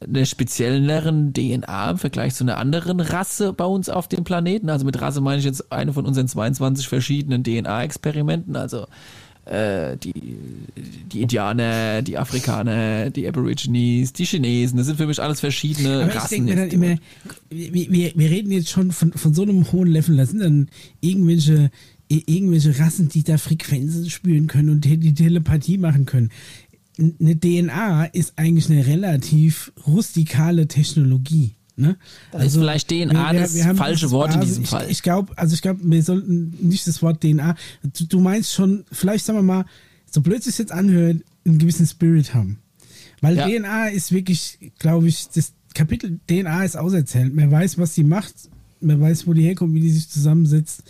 einer spezielleren DNA im Vergleich zu einer anderen Rasse bei uns auf dem Planeten. Also mit Rasse meine ich jetzt eine von unseren 22 verschiedenen DNA-Experimenten. Also äh, die, die Indianer, die Afrikaner, die Aborigines, die Chinesen. Das sind für mich alles verschiedene Aber ich Rassen. denke immer, wir, wir, reden jetzt schon von, von so einem hohen Level, da sind dann irgendwelche, irgendwelche Rassen, die da Frequenzen spüren können und die Telepathie machen können. Eine DNA ist eigentlich eine relativ rustikale Technologie. Ne? Das ist vielleicht DNA das falsche dieses Wort in diesem ich, Fall. Ich glaube, also ich glaube, wir sollten nicht das Wort DNA. Du, du meinst schon, vielleicht sagen wir mal, so blöd es jetzt anhört, einen gewissen Spirit haben. Weil Ja. DNA ist wirklich, glaube ich, das Kapitel DNA ist auserzählt. Man weiß, was sie macht, man weiß, wo die herkommt, wie die sich zusammensetzt.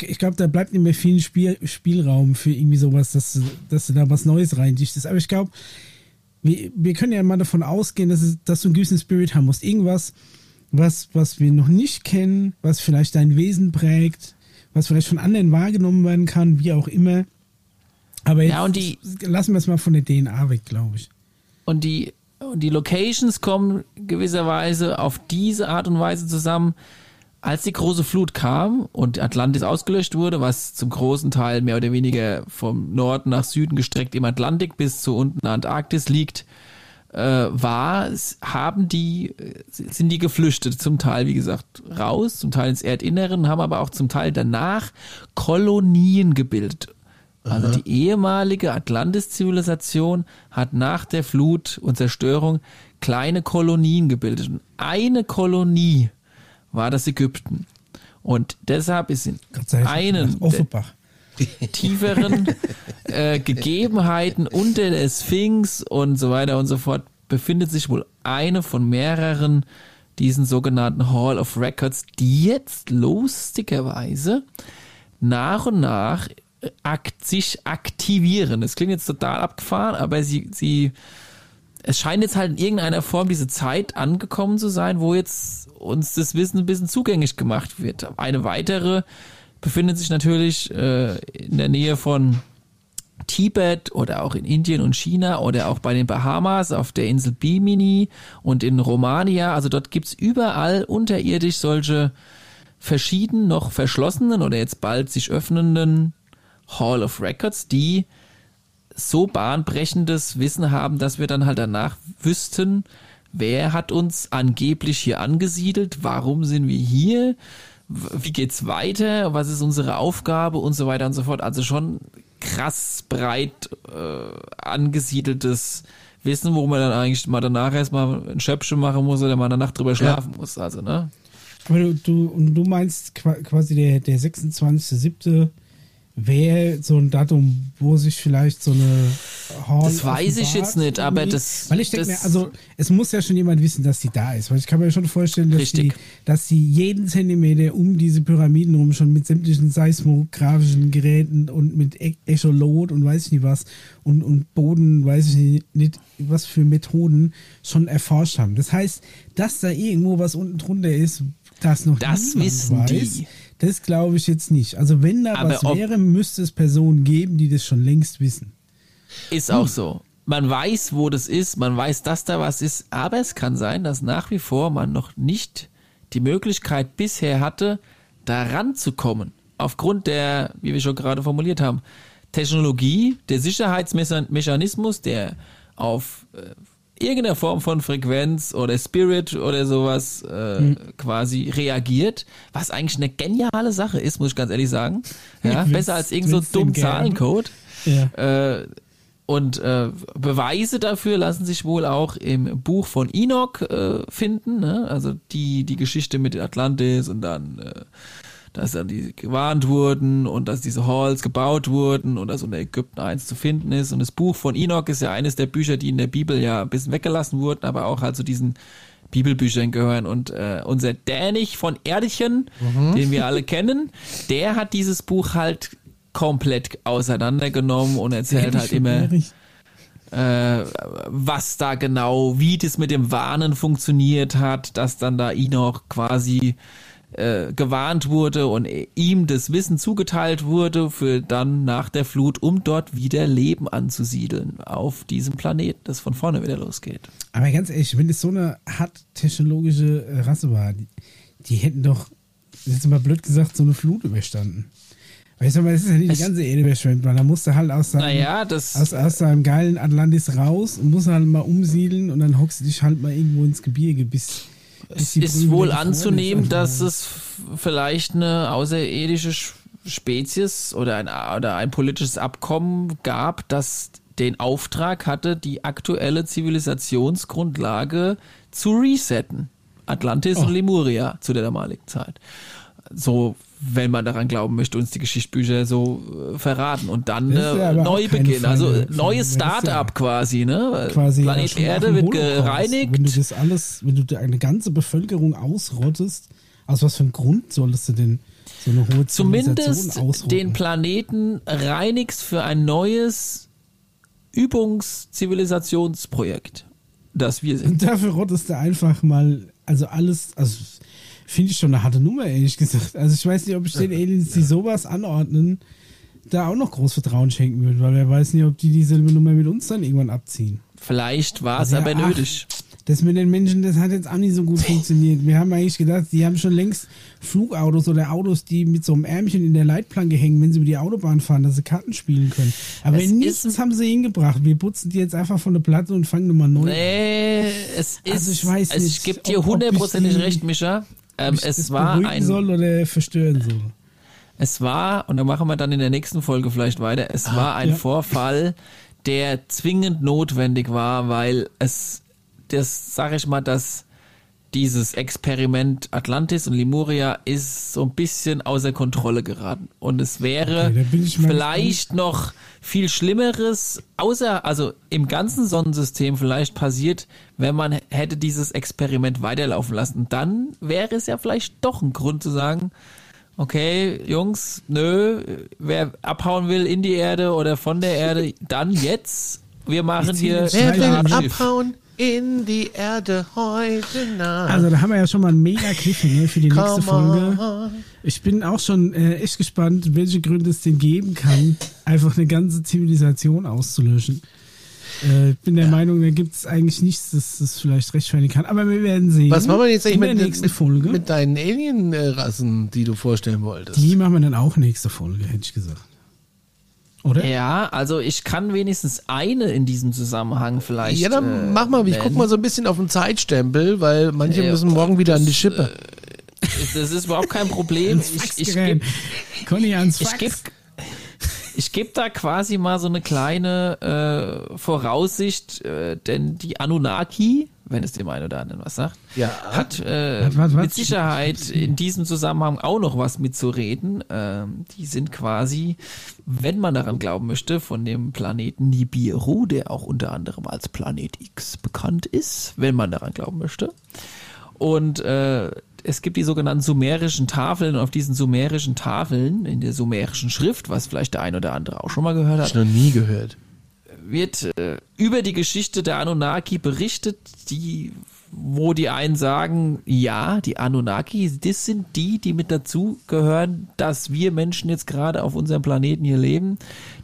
Ich, ich glaube, da bleibt nicht mehr viel Spiel, Spielraum für irgendwie sowas, dass, du- dass du da was Neues reindichtest. Aber ich glaube, wir, wir können ja mal davon ausgehen, dass, es, dass du einen gewissen Spirit haben musst. Irgendwas, was, was wir noch nicht kennen, was vielleicht dein Wesen prägt, was vielleicht von anderen wahrgenommen werden kann, wie auch immer. Aber jetzt Ja, und die- lassen wir es mal von der DNA weg, glaube ich. und die, und die Locations kommen gewisserweise auf diese Art und Weise zusammen, als die große Flut kam und Atlantis ausgelöscht wurde, was zum großen Teil mehr oder weniger vom Norden nach Süden gestreckt im Atlantik bis zu unten Antarktis liegt, äh, war, haben die, äh, sind die geflüchtet, zum Teil, wie gesagt, raus, zum Teil ins Erdinneren, haben aber auch zum Teil danach Kolonien gebildet. Also die ehemalige Atlantis-Zivilisation hat nach der Flut und Zerstörung kleine Kolonien gebildet. Und eine Kolonie war das Ägypten. Und deshalb ist in einen [LAUGHS] tieferen äh, Gegebenheiten unter der Sphinx und so weiter und so fort befindet sich wohl eine von mehreren diesen sogenannten Hall of Records, die jetzt lustigerweise nach und nach äh, akt sich aktivieren. Das klingt jetzt total abgefahren, aber sie, sie, es scheint jetzt halt in irgendeiner Form diese Zeit angekommen zu sein, wo jetzt uns das Wissen ein bisschen zugänglich gemacht wird. Eine weitere befindet sich natürlich äh, in der Nähe von Tibet oder auch in Indien und China oder auch bei den Bahamas auf der Insel Bimini und in Romania. Also dort gibt's überall unterirdisch solche verschieden noch verschlossenen oder jetzt bald sich öffnenden Hall of Records, die so bahnbrechendes Wissen haben, dass wir dann halt danach wüssten, wer hat uns angeblich hier angesiedelt, warum sind wir hier, wie geht's weiter, was ist unsere Aufgabe und so weiter und so fort. Also schon krass breit äh, angesiedeltes Wissen, wo man dann eigentlich mal danach erstmal ein Schöpfchen machen muss oder mal danach drüber schlafen muss. Also, ne? Aber du, du, und du meinst qua- quasi der, der 26.07. wäre so ein Datum, wo sich vielleicht so eine Hall Das weiß ich jetzt nicht, aber das- Weil ich denke mir, also es muss ja schon jemand wissen, dass die da ist. Weil ich kann mir schon vorstellen, dass die, dass die jeden Zentimeter um diese Pyramiden rum schon mit sämtlichen seismografischen Geräten und mit E- Echolot und weiß ich nicht was und, und Boden, weiß ich nicht, was für Methoden schon erforscht haben. Das heißt, dass da irgendwo was unten drunter ist, das noch Das wissen weiß, die. Das glaube ich jetzt nicht. Also wenn da Aber was wäre, müsste es Personen geben, die das schon längst wissen. Ist auch so. man weiß, wo das ist, man weiß, dass da was ist, aber es kann sein, dass nach wie vor man noch nicht die Möglichkeit bisher hatte, da ranzukommen. Aufgrund der, wie wir schon gerade formuliert haben, Technologie, der Sicherheitsmechanismus, der auf äh, irgendeiner Form von Frequenz oder Spirit oder sowas äh, mhm. quasi reagiert, was eigentlich eine geniale Sache ist, muss ich ganz ehrlich sagen. Ja, besser als irgendein so dumm Zahlencode. Ja. Äh, und äh, Beweise dafür lassen sich wohl auch im Buch von Enoch äh, finden. Ne? Also die, die Geschichte mit Atlantis und dann, äh, dass dann die gewarnt wurden und dass diese Halls gebaut wurden und dass unter Ägypten eins zu finden ist. Und das Buch von Enoch ist ja eines der Bücher, die in der Bibel ja ein bisschen weggelassen wurden, aber auch halt zu diesen Bibelbüchern gehören. Und äh, unser Dänich von Erdchen, mhm. den wir alle kennen, der hat dieses Buch halt komplett auseinandergenommen und erzählt halt immer, äh, was da genau, wie das mit dem Warnen funktioniert hat, dass dann da Enoch quasi äh, gewarnt wurde und ihm das Wissen zugeteilt wurde für dann nach der Flut, um dort wieder Leben anzusiedeln auf diesem Planeten, das von vorne wieder losgeht. Aber ganz ehrlich, wenn es so eine hart technologische Rasse war, die, die hätten doch, jetzt mal blöd gesagt, so eine Flut überstanden. Weißt du, das ist ja nicht die ganze Erde verschwemmt, weil da musst du halt aus seinem, naja, aus, aus seinem geilen Atlantis raus und musst halt mal umsiedeln und dann hockst du dich halt mal irgendwo ins Gebirge, bis. Es ist wohl anzunehmen, dass es vielleicht eine außerirdische Spezies oder ein, oder ein politisches Abkommen gab, das den Auftrag hatte, die aktuelle Zivilisationsgrundlage zu resetten. Atlantis oh. und Lemuria zu der damaligen Zeit. So wenn man daran glauben möchte, uns die Geschichtsbücher so äh, verraten und dann äh, neu beginnen. Also neues Start-up ja quasi, ne? Quasi Planet ja Erde wird gereinigt. Wenn du das alles, wenn du eine ganze Bevölkerung ausrottest, aus was für einem Grund solltest du denn so eine hohe Zumindest ausrotten? den Planeten reinigst für ein neues Übungszivilisationsprojekt, das wir sind. Und dafür rottest du einfach mal, also alles, also finde ich schon eine harte Nummer, ehrlich gesagt. Also ich weiß nicht, ob ich den Aliens, die sowas anordnen, da auch noch groß Vertrauen schenken würde, weil wer weiß nicht, ob die dieselbe Nummer mit uns dann irgendwann abziehen. Vielleicht war es also, aber ja, nötig. Ach, das mit den Menschen, das hat jetzt auch nicht so gut funktioniert. Wir haben eigentlich gedacht, die haben schon längst Flugautos oder Autos, die mit so einem Ärmchen in der Leitplanke hängen, wenn sie über die Autobahn fahren, dass sie Karten spielen können. Aber es nichts haben sie hingebracht. Wir putzen die jetzt einfach von der Platte und fangen nochmal neu nee, an. es ist, also ich weiß also nicht. Ich gebe dir hundertprozentig recht, Mischa. Ähm, es war ein. soll oder verstören soll. Es war, und da machen wir dann in der nächsten Folge vielleicht weiter, es ah, war ein ja. Vorfall, der zwingend notwendig war, weil es, das sage ich mal, dass dieses Experiment Atlantis und Lemuria ist so ein bisschen außer Kontrolle geraten. Und es wäre okay, vielleicht noch viel Schlimmeres, außer, also im ganzen Sonnensystem vielleicht passiert, wenn man hätte dieses Experiment weiterlaufen lassen. Dann wäre es ja vielleicht doch ein Grund zu sagen, okay, Jungs, nö, wer abhauen will in die Erde oder von der Erde, dann jetzt. Wir machen hier. Wer will abhauen? In die Erde heute Nacht. Also da haben wir ja schon mal einen mega Cliffhanger für die Come nächste Folge. On. Ich bin auch schon äh, echt gespannt, welche Gründe es denn geben kann, einfach eine ganze Zivilisation auszulöschen. Äh, ich bin der ja. Meinung, da gibt es eigentlich nichts, das das vielleicht rechtfertigen kann. Aber wir werden sehen. Was machen wir jetzt eigentlich mit, nächsten Folge? mit deinen Alien-Rassen, die du vorstellen wolltest? Die machen wir dann auch nächste Folge, hätte ich gesagt. Oder? Ja, also ich kann wenigstens eine in diesem Zusammenhang vielleicht. Ja, dann äh, mach mal, ich guck mal so ein bisschen auf den Zeitstempel, weil manche äh, müssen morgen wieder an die Schippe. Äh, das ist überhaupt kein Problem. [LAUGHS] ich, ich gebe ich geb, ich geb da quasi mal so eine kleine äh, Voraussicht, äh, denn die Anunnaki, wenn es dem einen oder anderen was sagt, ja. hat äh, was, was, was? mit Sicherheit in diesem Zusammenhang auch noch was mitzureden. Ähm, die sind quasi, wenn man daran glauben möchte, von dem Planeten Nibiru, der auch unter anderem als Planet X bekannt ist, wenn man daran glauben möchte. Und äh, es gibt die sogenannten sumerischen Tafeln und auf diesen sumerischen Tafeln, in der sumerischen Schrift, was vielleicht der ein oder andere auch schon mal gehört hat. Ich noch nie gehört wird äh, über die Geschichte der Anunnaki berichtet, die wo die einen sagen, ja, die Anunnaki, das sind die, die mit dazu gehören, dass wir Menschen jetzt gerade auf unserem Planeten hier leben.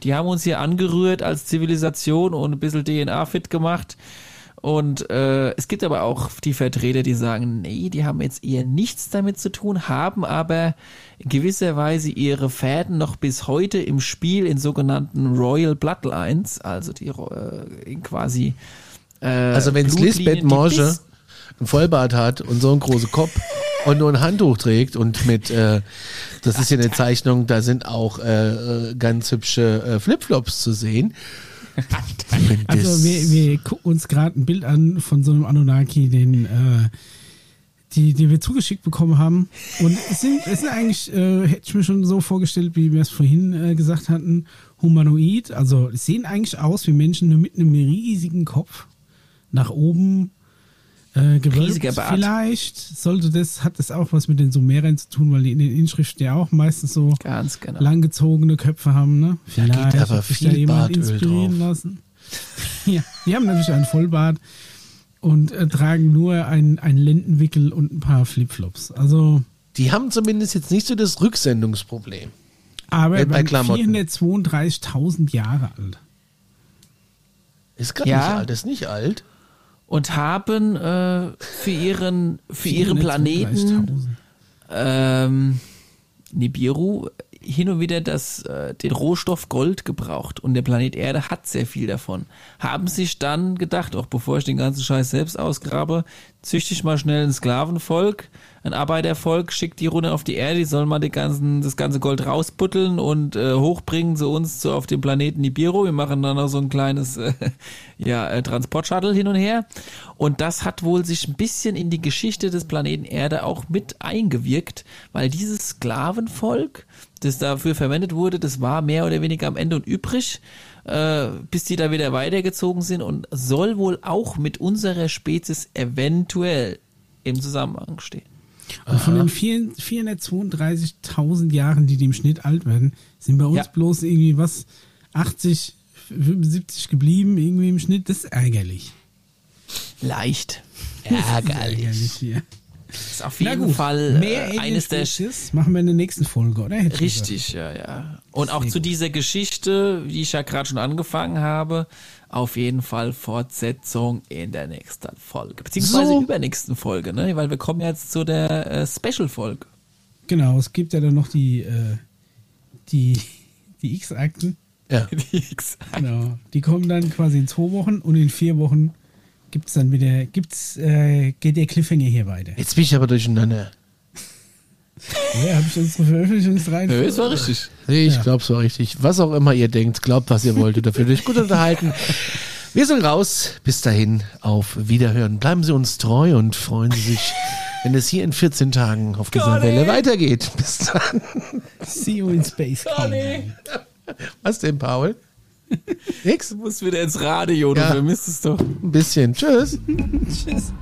Die haben uns hier angerührt als Zivilisation und ein bisschen DNA fit gemacht. Und äh, es gibt aber auch die Vertreter, die sagen, nee, die haben jetzt eher nichts damit zu tun, haben aber in gewisser Weise ihre Fäden noch bis heute im Spiel in sogenannten Royal Bloodlines, also die äh, quasi äh, Also wenn Lisbeth Morge ein Vollbart hat und so einen großen Kopf [LAUGHS] und nur ein Handtuch trägt und mit, äh, das ist ja eine Zeichnung, da sind auch äh, ganz hübsche äh, Flipflops zu sehen. Also wir, wir gucken uns gerade ein Bild an von so einem Anunnaki, den äh, die, die wir zugeschickt bekommen haben. Und es sind, es sind eigentlich, äh, hätte ich mir schon so vorgestellt, wie wir es vorhin äh, gesagt hatten, humanoid. Also sehen eigentlich aus wie Menschen nur mit einem riesigen Kopf nach oben äh, gewölbt. Vielleicht sollte das, hat das auch was mit den Sumerern zu tun, weil die in den Inschriften ja auch meistens so Ganz genau. langgezogene Köpfe haben. Ne? Da geht Vielleicht aber viel da jemand Bartöl inspirieren drauf. lassen. [LAUGHS] ja, die haben natürlich einen Vollbart und äh, tragen nur einen, einen Lendenwickel und ein paar Flipflops. Also, Die haben zumindest jetzt nicht so das Rücksendungsproblem. aber bei bei Klamotten. 432.000 Jahre alt. Ist gerade Ja. nicht alt, ist nicht alt. Und haben äh, für ihren für ihren Planeten 432.000. ähm, Nibiru hin und wieder das, äh, den Rohstoff Gold gebraucht und der Planet Erde hat sehr viel davon. Haben sich dann gedacht, auch bevor ich den ganzen Scheiß selbst ausgrabe, züchte ich mal schnell ein Sklavenvolk, ein Arbeitervolk, schick die runter auf die Erde, die sollen mal die ganzen, das ganze Gold rausputteln und äh, hochbringen zu uns zu auf dem Planeten Nibiru. Wir machen dann noch so ein kleines äh, [LAUGHS] ja, äh, Transportshuttle hin und her. Und das hat wohl sich ein bisschen in die Geschichte des Planeten Erde auch mit eingewirkt, weil dieses Sklavenvolk, das dafür verwendet wurde, das war mehr oder weniger am Ende und übrig, äh, bis die da wieder weitergezogen sind und soll wohl auch mit unserer Spezies eventuell im Zusammenhang stehen. Und von den 4 432.000 Jahren, die, im Schnitt alt werden, sind bei uns Ja. bloß irgendwie was 80, 75 geblieben, irgendwie im Schnitt. Das ist ärgerlich. Leicht. Das ist Ärgerlich. hier. Ist auf jeden gut, Fall mehr äh, eines der Alien-Spezies machen wir in der nächsten Folge, oder? Hätte ich Richtig, ja, ja. Und auch zu dieser Geschichte, die ich ja gerade schon angefangen habe, auf jeden Fall Fortsetzung in der nächsten Folge. Beziehungsweise So. übernächsten Folge, ne? Weil wir kommen jetzt zu der äh, Special-Folge. Genau, es gibt ja dann noch die, äh, die, die X-Akten. Ja. Die [LAUGHS] X- Genau. Die kommen dann quasi in zwei Wochen und in vier Wochen gibt's dann wieder, gibt's, äh, geht der Cliffhanger hier weiter. Jetzt bin ich aber durcheinander. [LAUGHS] Ja, habe ich unsere Veröffentlichungsreihenfolge? Nö, es war richtig. Nee, ich Ja. glaube, es war richtig. Was auch immer ihr denkt, glaubt, was ihr wollt. Dafür euch gut unterhalten. Wir sind raus. Bis dahin, auf Wiederhören. Bleiben Sie uns treu und freuen Sie sich, wenn es hier in 14 Tagen auf dieser Welle weitergeht. Bis dann. See you in space. Conny. Was denn, Paul? Nix? Du musst wieder ins Radio, du Ja. vermisst es doch. Ein bisschen. Tschüss. [LAUGHS] Tschüss.